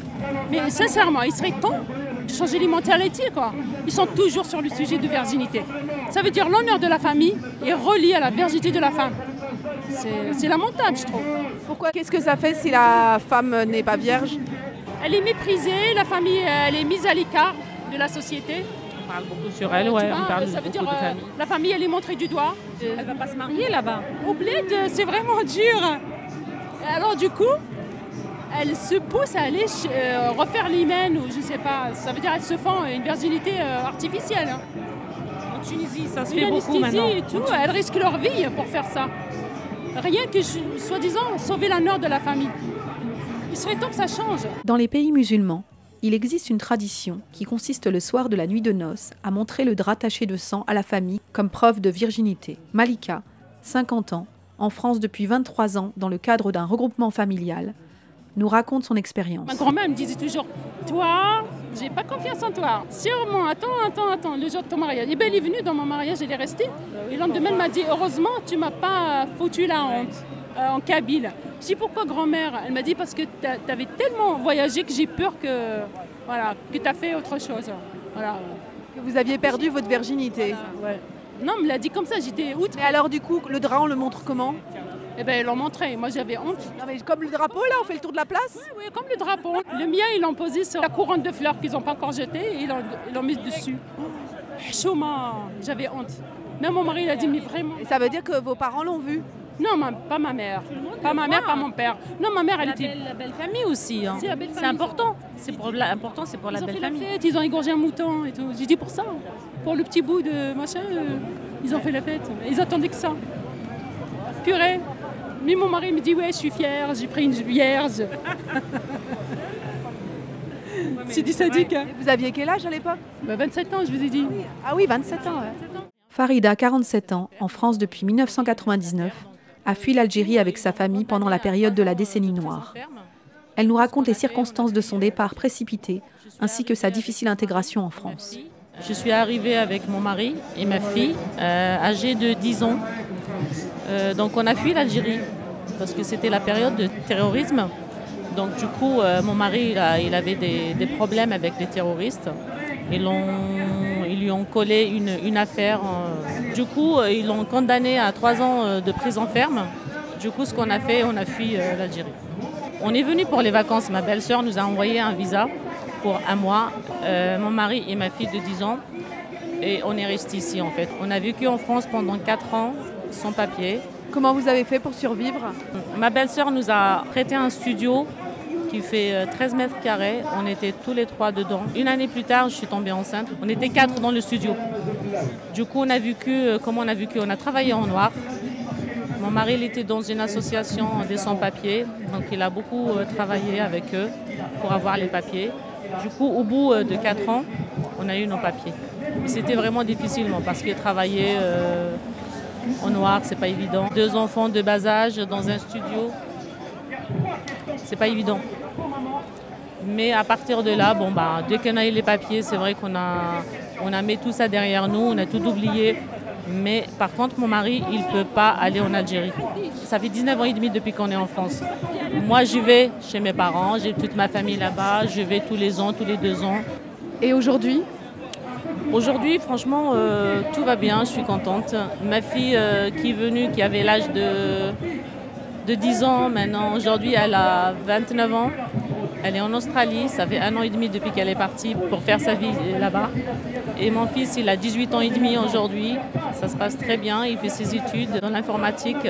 Mais sincèrement, il serait temps de changer les mentalités, quoi. Ils sont toujours sur le sujet de virginité. Ça veut dire l'honneur de la famille est relié à la virginité de la femme. C'est lamentable, je trouve. Pourquoi Qu'est-ce que ça fait si la femme n'est pas vierge? Elle est méprisée, la famille elle est mise à l'écart de la société. On parle beaucoup sur elle, ouais, on parle ça veut dire, de euh, famille. La famille, elle est montrée du doigt. Elle va pas se marier là-bas. Au bled, c'est vraiment dur. Alors du coup, elle se pousse à aller euh, refaire l'hymen ou je sais pas. Ça veut dire qu'elle se font une virginité euh, artificielle. Hein. En Tunisie, ça se fait beaucoup maintenant. et tout, elles risquent leur vie pour faire ça. Rien que, soi-disant, sauver l'honneur de la famille. Il serait temps que ça change. Dans les pays musulmans, il existe une tradition qui consiste le soir de la nuit de noces à montrer le drap taché de sang à la famille comme preuve de virginité. Malika, 50 ans, en France depuis 23 ans dans le cadre d'un regroupement familial, nous raconte son expérience. Ma grand-mère me disait toujours Toi, j'ai pas confiance en toi. Sûrement, attends, attends, attends, le jour de ton mariage. Et bien, elle est venue dans mon mariage, elle est restée. Et le lendemain, elle m'a dit Heureusement, tu m'as pas foutu la honte euh, en Kabyle. Je dis Pourquoi, grand-mère Elle m'a dit Parce que tu avais tellement voyagé que j'ai peur que, voilà, que tu as fait autre chose. Voilà. Que vous aviez perdu votre virginité. Non, elle me l'a dit comme ça, j'étais outre. Et alors, du coup, le drap, on le montre comment? Eh bien, ils l'ont montré. Moi, j'avais honte. Non, mais comme le drapeau, là, on fait le tour de la place? Oui, oui, comme le drapeau. Le mien, ils l'ont posé sur la couronne de fleurs qu'ils n'ont pas encore jetée et ils l'ont mis dessus. Chouma, j'avais honte. Même mon mari, il a dit, mais vraiment. Et ça veut dire que vos parents l'ont vu? Non, pas ma mère. Pas ma mère, pas mon père. Non, ma mère, elle la était. Belle, la belle famille aussi. Hein. C'est important. C'est pour l'important, c'est pour la ils belle ont fait famille. La fête, ils ont égorgé un mouton et tout. J'ai dit pour ça. Pour le petit bout de machin, euh, ils ont fait la fête. Ils attendaient que ça. Purée. Mais mon mari me dit ouais je suis fière, j'ai pris une vierge. C'est du sadique. Hein. Vous aviez quel âge à l'époque? 27 bah, ans, je vous ai dit. Ah oui, 27 ans. Farida, 47 ans, en France depuis 1999, a fui l'Algérie avec sa famille pendant la période de la décennie noire. Elle nous raconte les circonstances de son départ précipité ainsi que sa difficile intégration en France. Je suis arrivée avec mon mari et ma fille, euh, âgée de 10 ans. Euh, donc on a fui l'Algérie parce que c'était la période de terrorisme. Donc du coup, euh, mon mari, il, avait des, problèmes avec les terroristes. Ils lui ont collé une, affaire. du coup, ils l'ont condamné à trois ans de prison ferme. Du coup, ce qu'on a fait, on a fui l'Algérie. On est venu pour les vacances. Ma belle-sœur nous a envoyé un visa pour un mois, euh, mon mari et ma fille de 10 ans. Et on est resté ici en fait. On a vécu en France pendant 4 ans sans papier. Comment vous avez fait pour survivre? Ma belle-sœur nous a prêté un studio qui fait 13 euh, mètres carrés. On était tous les trois dedans. Une année plus tard, je suis tombée enceinte. On était quatre dans le studio. Du coup, on a vécu, euh, comment on a vécu On a travaillé en noir. Mon mari il était dans une association des sans-papiers, donc il a beaucoup travaillé avec eux pour avoir les papiers. Du coup, au bout euh, de 4 ans, on a eu nos papiers. C'était vraiment difficile parce que travailler euh, au noir, c'est pas évident. Deux enfants de bas âge dans un studio, c'est pas évident. Mais à partir de là, bon bah, dès qu'on a eu les papiers, c'est vrai qu'on a, On a mis tout ça derrière nous, on a tout oublié. Mais par contre, mon mari, il ne peut pas aller en Algérie. Ça fait 19 ans et demi depuis qu'on est en France. Moi, je vais chez mes parents, j'ai toute ma famille là-bas, je vais tous les ans, tous les deux ans. Et aujourd'hui? Aujourd'hui, franchement, euh, tout va bien, je suis contente. Ma fille euh, qui est venue, qui avait l'âge de, de 10 ans, maintenant, aujourd'hui, elle a 29 ans. Elle est en Australie, ça fait un an et demi depuis qu'elle est partie pour faire sa vie là-bas. Et mon fils, il a 18 ans et demi aujourd'hui. Ça se passe très bien, il fait ses études dans l'informatique.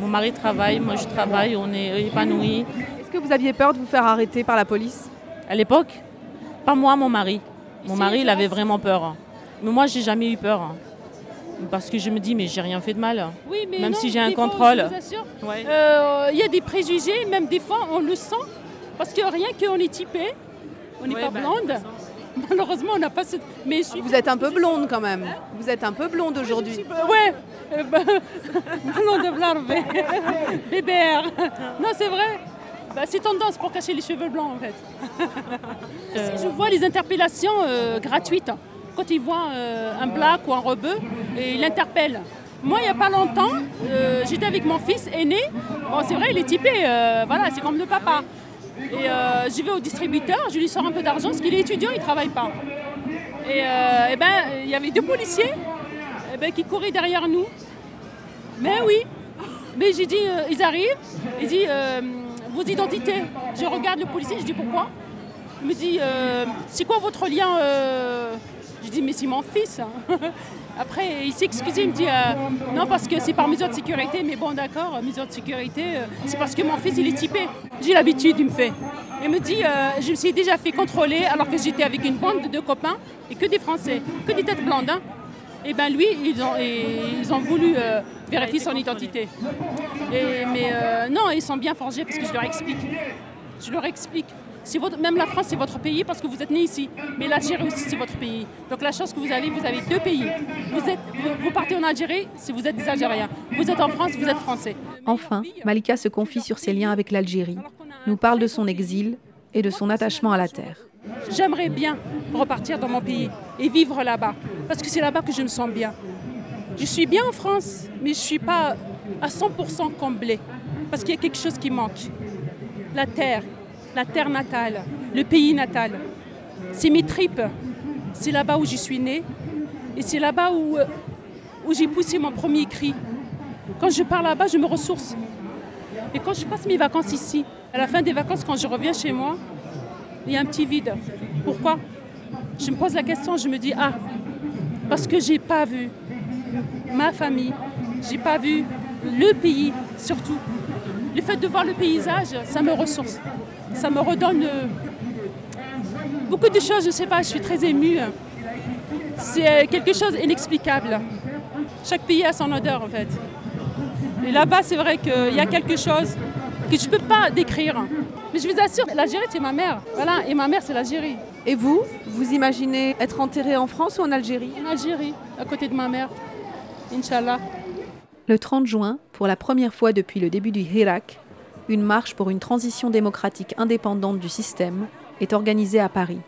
Mon mari travaille, moi je travaille, on est épanouis. Est-ce que vous aviez peur de vous faire arrêter par la police? À l'époque, pas moi, mon mari. Mon mari, il avait vraiment peur. Mais moi, j'ai jamais eu peur. Parce que je me dis, mais j'ai rien fait de mal. Oui, mais même non, si j'ai un contrôle. Ouais. euh, Il y a des préjugés, même des fois on le sent, parce que rien qu'on est typé, on n'est Ouais, pas bah, blonde. Malheureusement, on n'a pas ce. Mais je suis Vous êtes un peu blonde quand même. Vous êtes un peu blonde aujourd'hui. Ouais, euh, bah, blonde blanc, bébert. Non, c'est vrai. Bah, c'est tendance pour cacher les cheveux blancs en fait. Si je vois les interpellations euh, gratuites, quand ils voient euh, un black ou un rebeu, et ils l'interpellent. Moi, il n'y a pas longtemps, euh, j'étais avec mon fils aîné. Bon, c'est vrai, il est typé, euh, voilà, c'est comme le papa. Et j'y vais au distributeur, je lui sors un peu d'argent, parce qu'il est étudiant, il ne travaille pas. Et, eh ben, il y avait deux policiers eh ben, qui couraient derrière nous. Mais oui, mais j'ai dit, ils arrivent, il dit, euh, vos identités. Je regarde le policier, je dis pourquoi? Il me dit, c'est quoi votre lien Je dis, mais c'est mon fils. Après, il s'est excusé, il me dit, euh, non, parce que c'est par mesure de sécurité, mais bon, d'accord, mesure de sécurité, euh, c'est parce que mon fils, il est typé. J'ai l'habitude, il me fait. Il me dit, euh, je me suis déjà fait contrôler alors que j'étais avec une bande de copains et que des Français, que des têtes blondes. hein. Et ben lui, ils ont, et ils ont voulu vérifier son identité. Et- mais non, ils sont bien forgés parce que je leur explique. Je leur explique. Votre, même la France, c'est votre pays parce que vous êtes né ici. Mais l'Algérie aussi, c'est votre pays. Donc la chance que vous avez, vous avez deux pays. Vous, êtes, vous, vous partez en Algérie si vous êtes des Algériens. Vous êtes en France, vous êtes français. Enfin, Malika se confie sur ses liens avec l'Algérie, nous parle de son exil et de son attachement à la terre. J'aimerais bien repartir dans mon pays et vivre là-bas. Parce que c'est là-bas que je me sens bien. Je suis bien en France, mais je ne suis pas à 100% comblée. Parce qu'il y a quelque chose qui manque. La terre, la terre natale, le pays natal. C'est mes tripes. C'est là-bas où je suis née. Et c'est là-bas où, euh, où j'ai poussé mon premier cri. Quand je pars là-bas, je me ressource. Et quand je passe mes vacances ici, à la fin des vacances, quand je reviens chez moi, il y a un petit vide. Pourquoi? Je me pose la question, je me dis, ah, parce que j'ai pas vu ma famille, j'ai pas vu le pays surtout. Le fait de voir le paysage, ça me ressource. Ça me redonne euh, beaucoup de choses, je sais pas, je suis très émue. C'est euh, quelque chose d'inexplicable. Chaque pays a son odeur en fait. Et là-bas, c'est vrai qu'il y a quelque chose que je ne peux pas décrire. Mais je vous assure, l'Algérie, c'est ma mère. Voilà, et ma mère, c'est l'Algérie. Et vous, vous imaginez être enterré en France ou en Algérie? En Algérie, à côté de ma mère. Inch'Allah. Le 30 juin, pour la première fois depuis le début du Hirak, une marche pour une transition démocratique indépendante du système est organisée à Paris.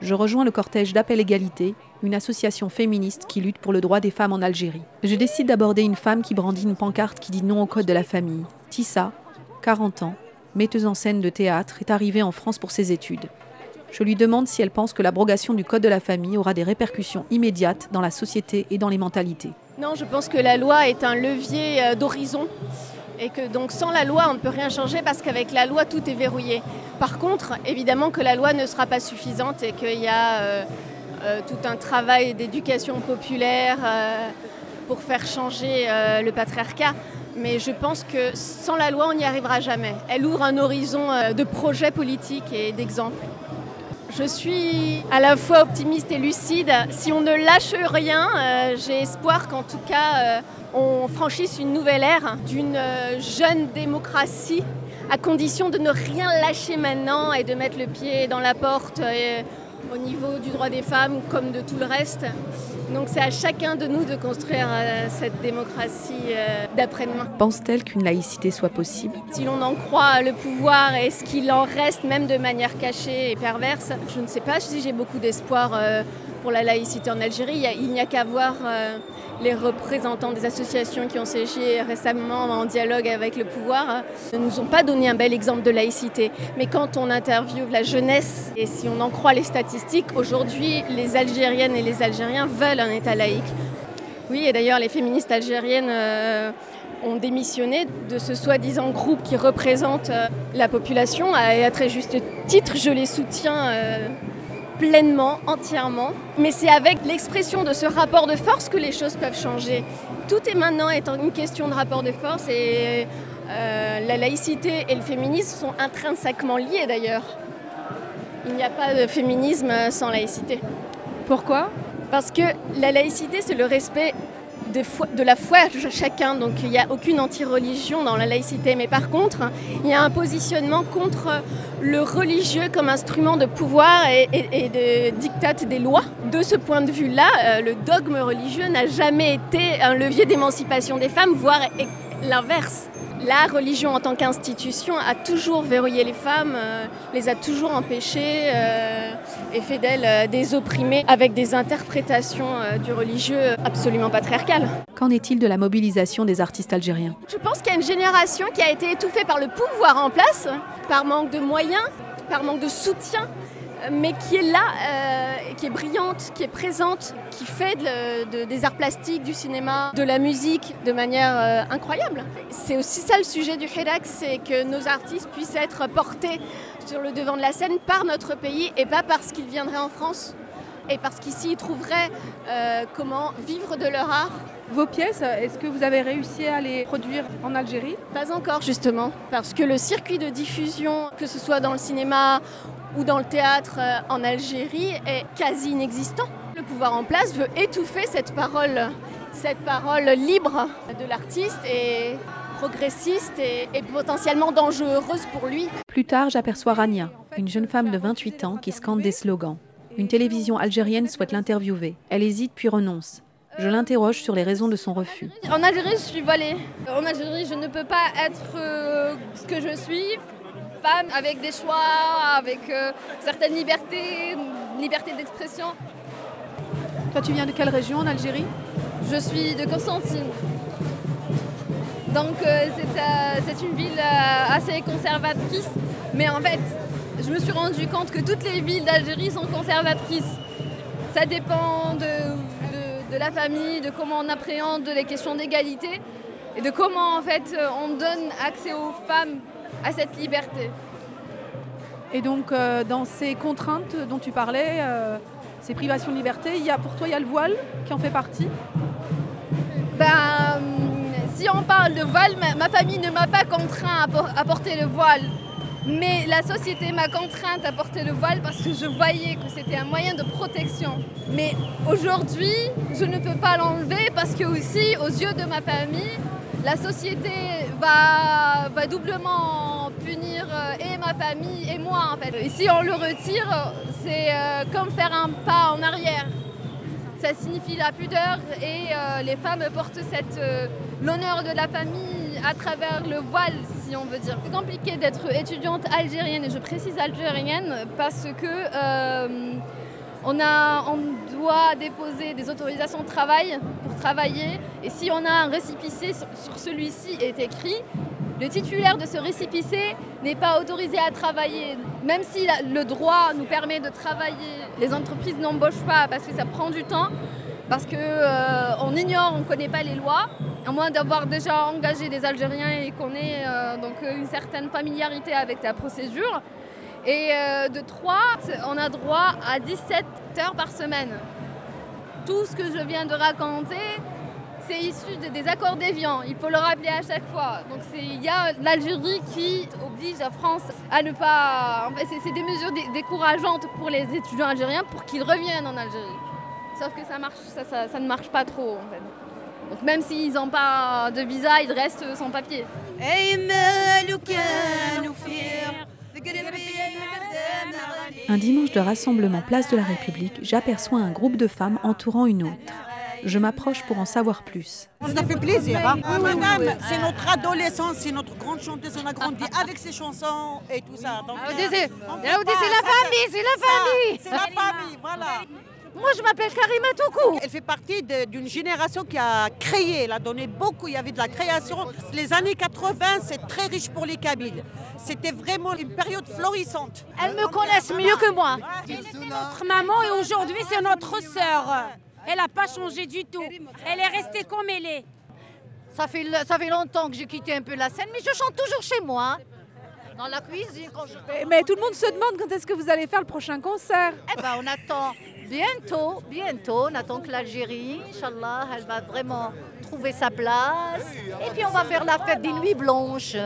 Je rejoins le cortège d'Appel Égalité, une association féministe qui lutte pour le droit des femmes en Algérie. Je décide d'aborder une femme qui brandit une pancarte qui dit non au code de la famille. Tissa, 40 ans, metteuse en scène de théâtre, est arrivée en France pour ses études. Je lui demande si elle pense que l'abrogation du code de la famille aura des répercussions immédiates dans la société et dans les mentalités. Non, je pense que la loi est un levier euh, d'horizon et que donc sans la loi, on ne peut rien changer parce qu'avec la loi, tout est verrouillé. Par contre, évidemment que la loi ne sera pas suffisante et qu'il y a euh, euh, tout un travail d'éducation populaire euh, pour faire changer le patriarcat. Mais je pense que sans la loi, on n'y arrivera jamais. Elle ouvre un horizon de projets politiques et d'exemples. Je suis à la fois optimiste et lucide. Si on ne lâche rien, euh, j'ai espoir qu'en tout cas, euh, on franchisse une nouvelle ère d'une euh, jeune démocratie, à condition de ne rien lâcher maintenant et de mettre le pied dans la porte au niveau du droit des femmes comme de tout le reste. Donc c'est à chacun de nous de construire euh, cette démocratie euh, d'après-demain. Pense-t-elle qu'une laïcité soit possible? Si l'on en croit le pouvoir et ce qu'il en reste, même de manière cachée et perverse, je ne sais pas si j'ai beaucoup d'espoir euh, pour la laïcité en Algérie. Il n'y a, qu'à voir euh, les représentants des associations qui ont siégé récemment en dialogue avec le pouvoir hein, ne nous ont pas donné un bel exemple de laïcité. Mais quand on interviewe la jeunesse, et si on en croit les statistiques, aujourd'hui, les Algériennes et les Algériens veulent un État laïque. Oui, et d'ailleurs, les féministes algériennes euh, ont démissionné de ce soi-disant groupe qui représente euh, la population, et à très juste titre, je les soutiens. Pleinement, entièrement. Mais c'est avec l'expression de ce rapport de force que les choses peuvent changer. Tout est maintenant étant une question de rapport de force et euh, la laïcité et le féminisme sont intrinsèquement liés d'ailleurs. Il n'y a pas de féminisme sans laïcité. Pourquoi? Parce que la laïcité, c'est le respect de, la foi chacun, donc il n'y a aucune anti-religion dans la laïcité. Mais par contre, il y a un positionnement contre le religieux comme instrument de pouvoir et, de dictat des lois. De ce point de vue-là, euh, le dogme religieux n'a jamais été un levier d'émancipation des femmes, voire l'inverse la religion en tant qu'institution a toujours verrouillé les femmes, euh, les a toujours empêchées euh, et fait d'elles euh, des opprimées avec des interprétations du religieux absolument patriarcales. Qu'en est-il de la mobilisation des artistes algériens? Je pense qu'il y a une génération qui a été étouffée par le pouvoir en place, par manque de moyens, par manque de soutien mais qui est là, euh, qui est brillante, qui est présente, qui fait des arts plastiques, du cinéma, de la musique de manière euh, incroyable. C'est aussi ça le sujet du Hirak, c'est que nos artistes puissent être portés sur le devant de la scène par notre pays et pas parce qu'ils viendraient en France et parce qu'ici ils trouveraient euh, comment vivre de leur art. Vos pièces, est-ce que vous avez réussi à les produire en Algérie? Pas encore justement, parce que le circuit de diffusion, que ce soit dans le cinéma ou dans le théâtre euh, en Algérie est quasi inexistant. Le pouvoir en place veut étouffer cette parole, cette parole libre de l'artiste et progressiste et, et, potentiellement dangereuse pour lui. Plus tard, j'aperçois Rania, une jeune femme de 28 ans qui scande des slogans. Une télévision algérienne souhaite l'interviewer. Elle hésite puis renonce. Je l'interroge sur les raisons de son refus. En Algérie, je suis voilée. En Algérie, je ne peux pas être euh, ce que je suis femme avec des choix, avec euh, certaines libertés, liberté d'expression. Toi, tu viens de quelle région en Algérie? Je suis de Constantine. Donc euh, euh, c'est une ville assez conservatrice, mais en fait, je me suis rendu compte que toutes les villes d'Algérie sont conservatrices. Ça dépend de, de, la famille, de comment on appréhende les questions d'égalité et de comment en fait on donne accès aux femmes à cette liberté. Et donc, euh, dans ces contraintes dont tu parlais, euh, ces privations de liberté, il y a, pour toi, il y a le voile qui en fait partie? Ben, Si on parle de voile, ma, famille ne m'a pas contraint à, porter le voile. Mais la société m'a contrainte à porter le voile parce que je voyais que c'était un moyen de protection. Mais aujourd'hui, je ne peux pas l'enlever parce que aussi, aux yeux de ma famille, la société va, doublement punir euh, et ma famille et moi en fait. Et si on le retire, c'est euh, comme faire un pas en arrière. Ça signifie la pudeur et euh, les femmes portent l'honneur de la famille à travers le voile, si on veut dire. C'est compliqué d'être étudiante algérienne, et je précise algérienne, parce que on, doit déposer des autorisations de travail pour travailler. Et si on a un récipicé sur, celui-ci est écrit, le titulaire de ce récipicé n'est pas autorisé à travailler. Même si le droit nous permet de travailler, les entreprises n'embauchent pas parce que ça prend du temps, parce qu'on euh, ignore, on ne connaît pas les lois, à moins d'avoir déjà engagé des Algériens et qu'on ait euh, donc une certaine familiarité avec la procédure. Et euh, de 3, on a droit à 17 heures par semaine. Tout ce que je viens de raconter, c'est issu des accords d'Évian. Il faut le rappeler à chaque fois. Donc il y a l'Algérie qui oblige la France à ne pas. c'est des mesures décourageantes pour les étudiants algériens pour qu'ils reviennent en Algérie. Sauf que ça, marche, ça, ne marche pas trop en fait. Donc même s'ils n'ont pas de visa, ils restent sans papier. Un dimanche de rassemblement place de la République, j'aperçois un groupe de femmes entourant une autre. Je m'approche pour en savoir plus. Ça fait plaisir. Hein. Madame, c'est notre adolescence, c'est notre grande chanteuse. On a grandi avec ses chansons et tout ça. Donc, ah, c'est la famille, c'est la famille. C'est la famille, voilà. Moi, je m'appelle Karima Toukou. Elle fait partie d'une génération qui a créé, elle a donné beaucoup. Il y avait de la création. Les années 80, c'est très riche pour les Kabyles. C'était vraiment une période florissante. Elles me connaissent mieux que moi. Elle était notre maman et aujourd'hui, c'est notre sœur. Elle n'a pas changé du tout. Elle est restée comme elle est. Ça fait, ça fait longtemps que j'ai quitté un peu la scène, mais je chante toujours chez moi. hein. Dans la cuisine, quand je... Mais, mais tout le monde se demande quand est-ce que vous allez faire le prochain concert. Eh ben, on attend bientôt, bientôt, on attend que l'Algérie, Inch'Allah, elle va vraiment trouver sa place. Et puis on va faire la fête des nuits blanches.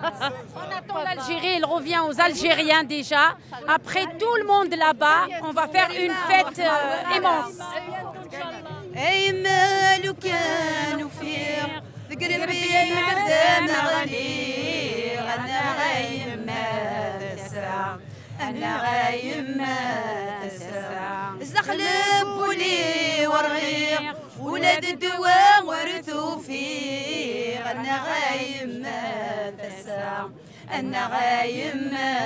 On attend l'Algérie, elle revient aux Algériens déjà. Après tout le monde là-bas, on va faire une fête euh, immense. أنا غايم ما الساعة الزخلب ولي ورغيق ولاد الدوا ورثو فيه أنا غايم ما الساعة أنا غايم ما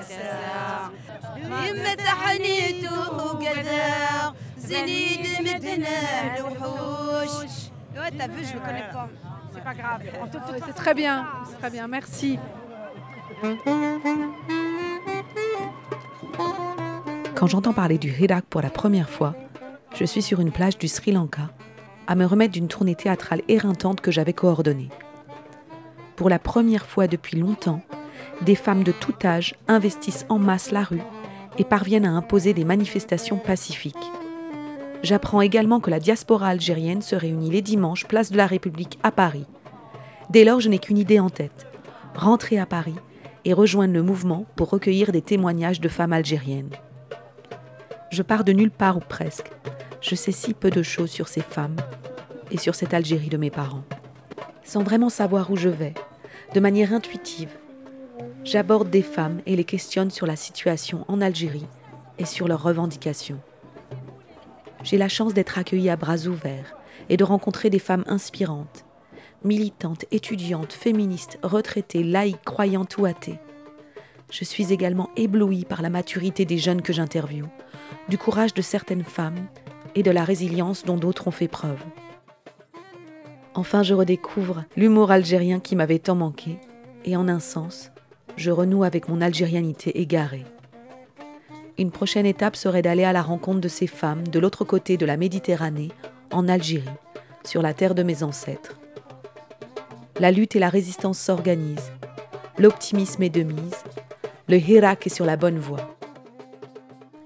الساعة يما تحنيتو كذا زنيد مدنا الوحوش. Ouais, t'as vu, je me connais pas. C'est pas grave. C'est très bien, c'est très bien. Merci. Quand j'entends parler du Hirak pour la première fois, je suis sur une plage du Sri Lanka à me remettre d'une tournée théâtrale éreintante que j'avais coordonnée. Pour la première fois depuis longtemps, des femmes de tout âge investissent en masse la rue et parviennent à imposer des manifestations pacifiques. J'apprends également que la diaspora algérienne se réunit les dimanches place de la République à Paris. Dès lors, je n'ai qu'une idée en tête rentrer à Paris et rejoindre le mouvement pour recueillir des témoignages de femmes algériennes. Je pars de nulle part ou presque. Je sais si peu de choses sur ces femmes et sur cette Algérie de mes parents. Sans vraiment savoir où je vais, de manière intuitive, j'aborde des femmes et les questionne sur la situation en Algérie et sur leurs revendications. J'ai la chance d'être accueillie à bras ouverts et de rencontrer des femmes inspirantes, militantes, étudiantes, féministes, retraitées, laïques, croyantes ou athées. Je suis également éblouie par la maturité des jeunes que j'interviewe, du courage de certaines femmes et de la résilience dont d'autres ont fait preuve. Enfin, je redécouvre l'humour algérien qui m'avait tant manqué, et en un sens, je renoue avec mon algérianité égarée. Une prochaine étape serait d'aller à la rencontre de ces femmes de l'autre côté de la Méditerranée, en Algérie, sur la terre de mes ancêtres. La lutte et la résistance s'organisent, l'optimisme est de mise, le Hirak est sur la bonne voie.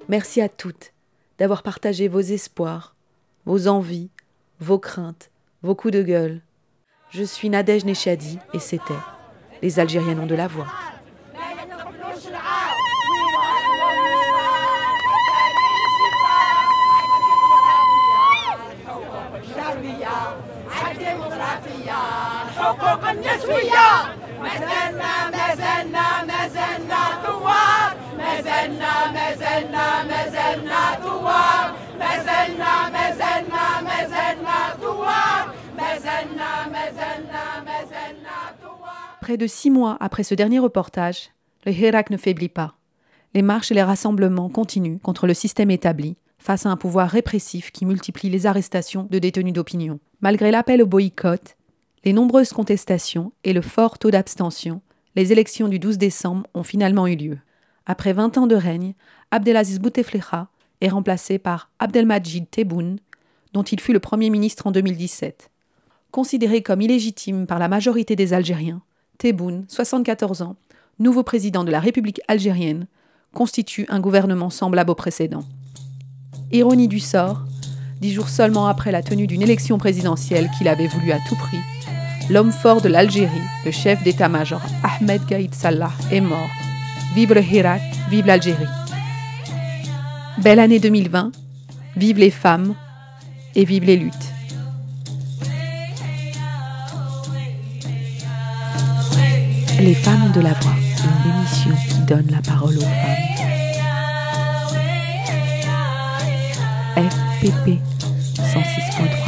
Merci à toutes d'avoir partagé vos espoirs, vos envies, vos craintes, vos coups de gueule. Je suis Nadège Nechadi et c'était Les Algériens ont de la voix. حقوق النسوية ما زلنا ما زلنا ما زلنا ثوار ما زلنا ما زلنا ما زلنا ثوار ما زلنا ما زلنا ما زلنا Près de six mois après ce dernier reportage, le Hirak ne faiblit pas. Les marches et les rassemblements continuent contre le système établi, face à un pouvoir répressif qui multiplie les arrestations de détenus d'opinion. Malgré l'appel au boycott, les nombreuses contestations et le fort taux d'abstention, les élections du 12 décembre ont finalement eu lieu. Après 20 ans de règne, Abdelaziz Bouteflika est remplacé par Abdelmajid Tebboune, dont il fut le Premier ministre en 2017. Considéré comme illégitime par la majorité des Algériens, Tebboune, 74 ans, nouveau président de la République algérienne, constitue un gouvernement semblable au précédent. Ironie du sort, dix jours seulement après la tenue d'une élection présidentielle qu'il avait voulu à tout prix, l'homme fort de l'Algérie, le chef d'état-major Ahmed Gaïd Salah, est mort. Vive le Hirak, vive l'Algérie. Belle année 2020, vive les femmes et vive les luttes. Les femmes de la voix, une émission qui donne la parole aux femmes. FPP 106.3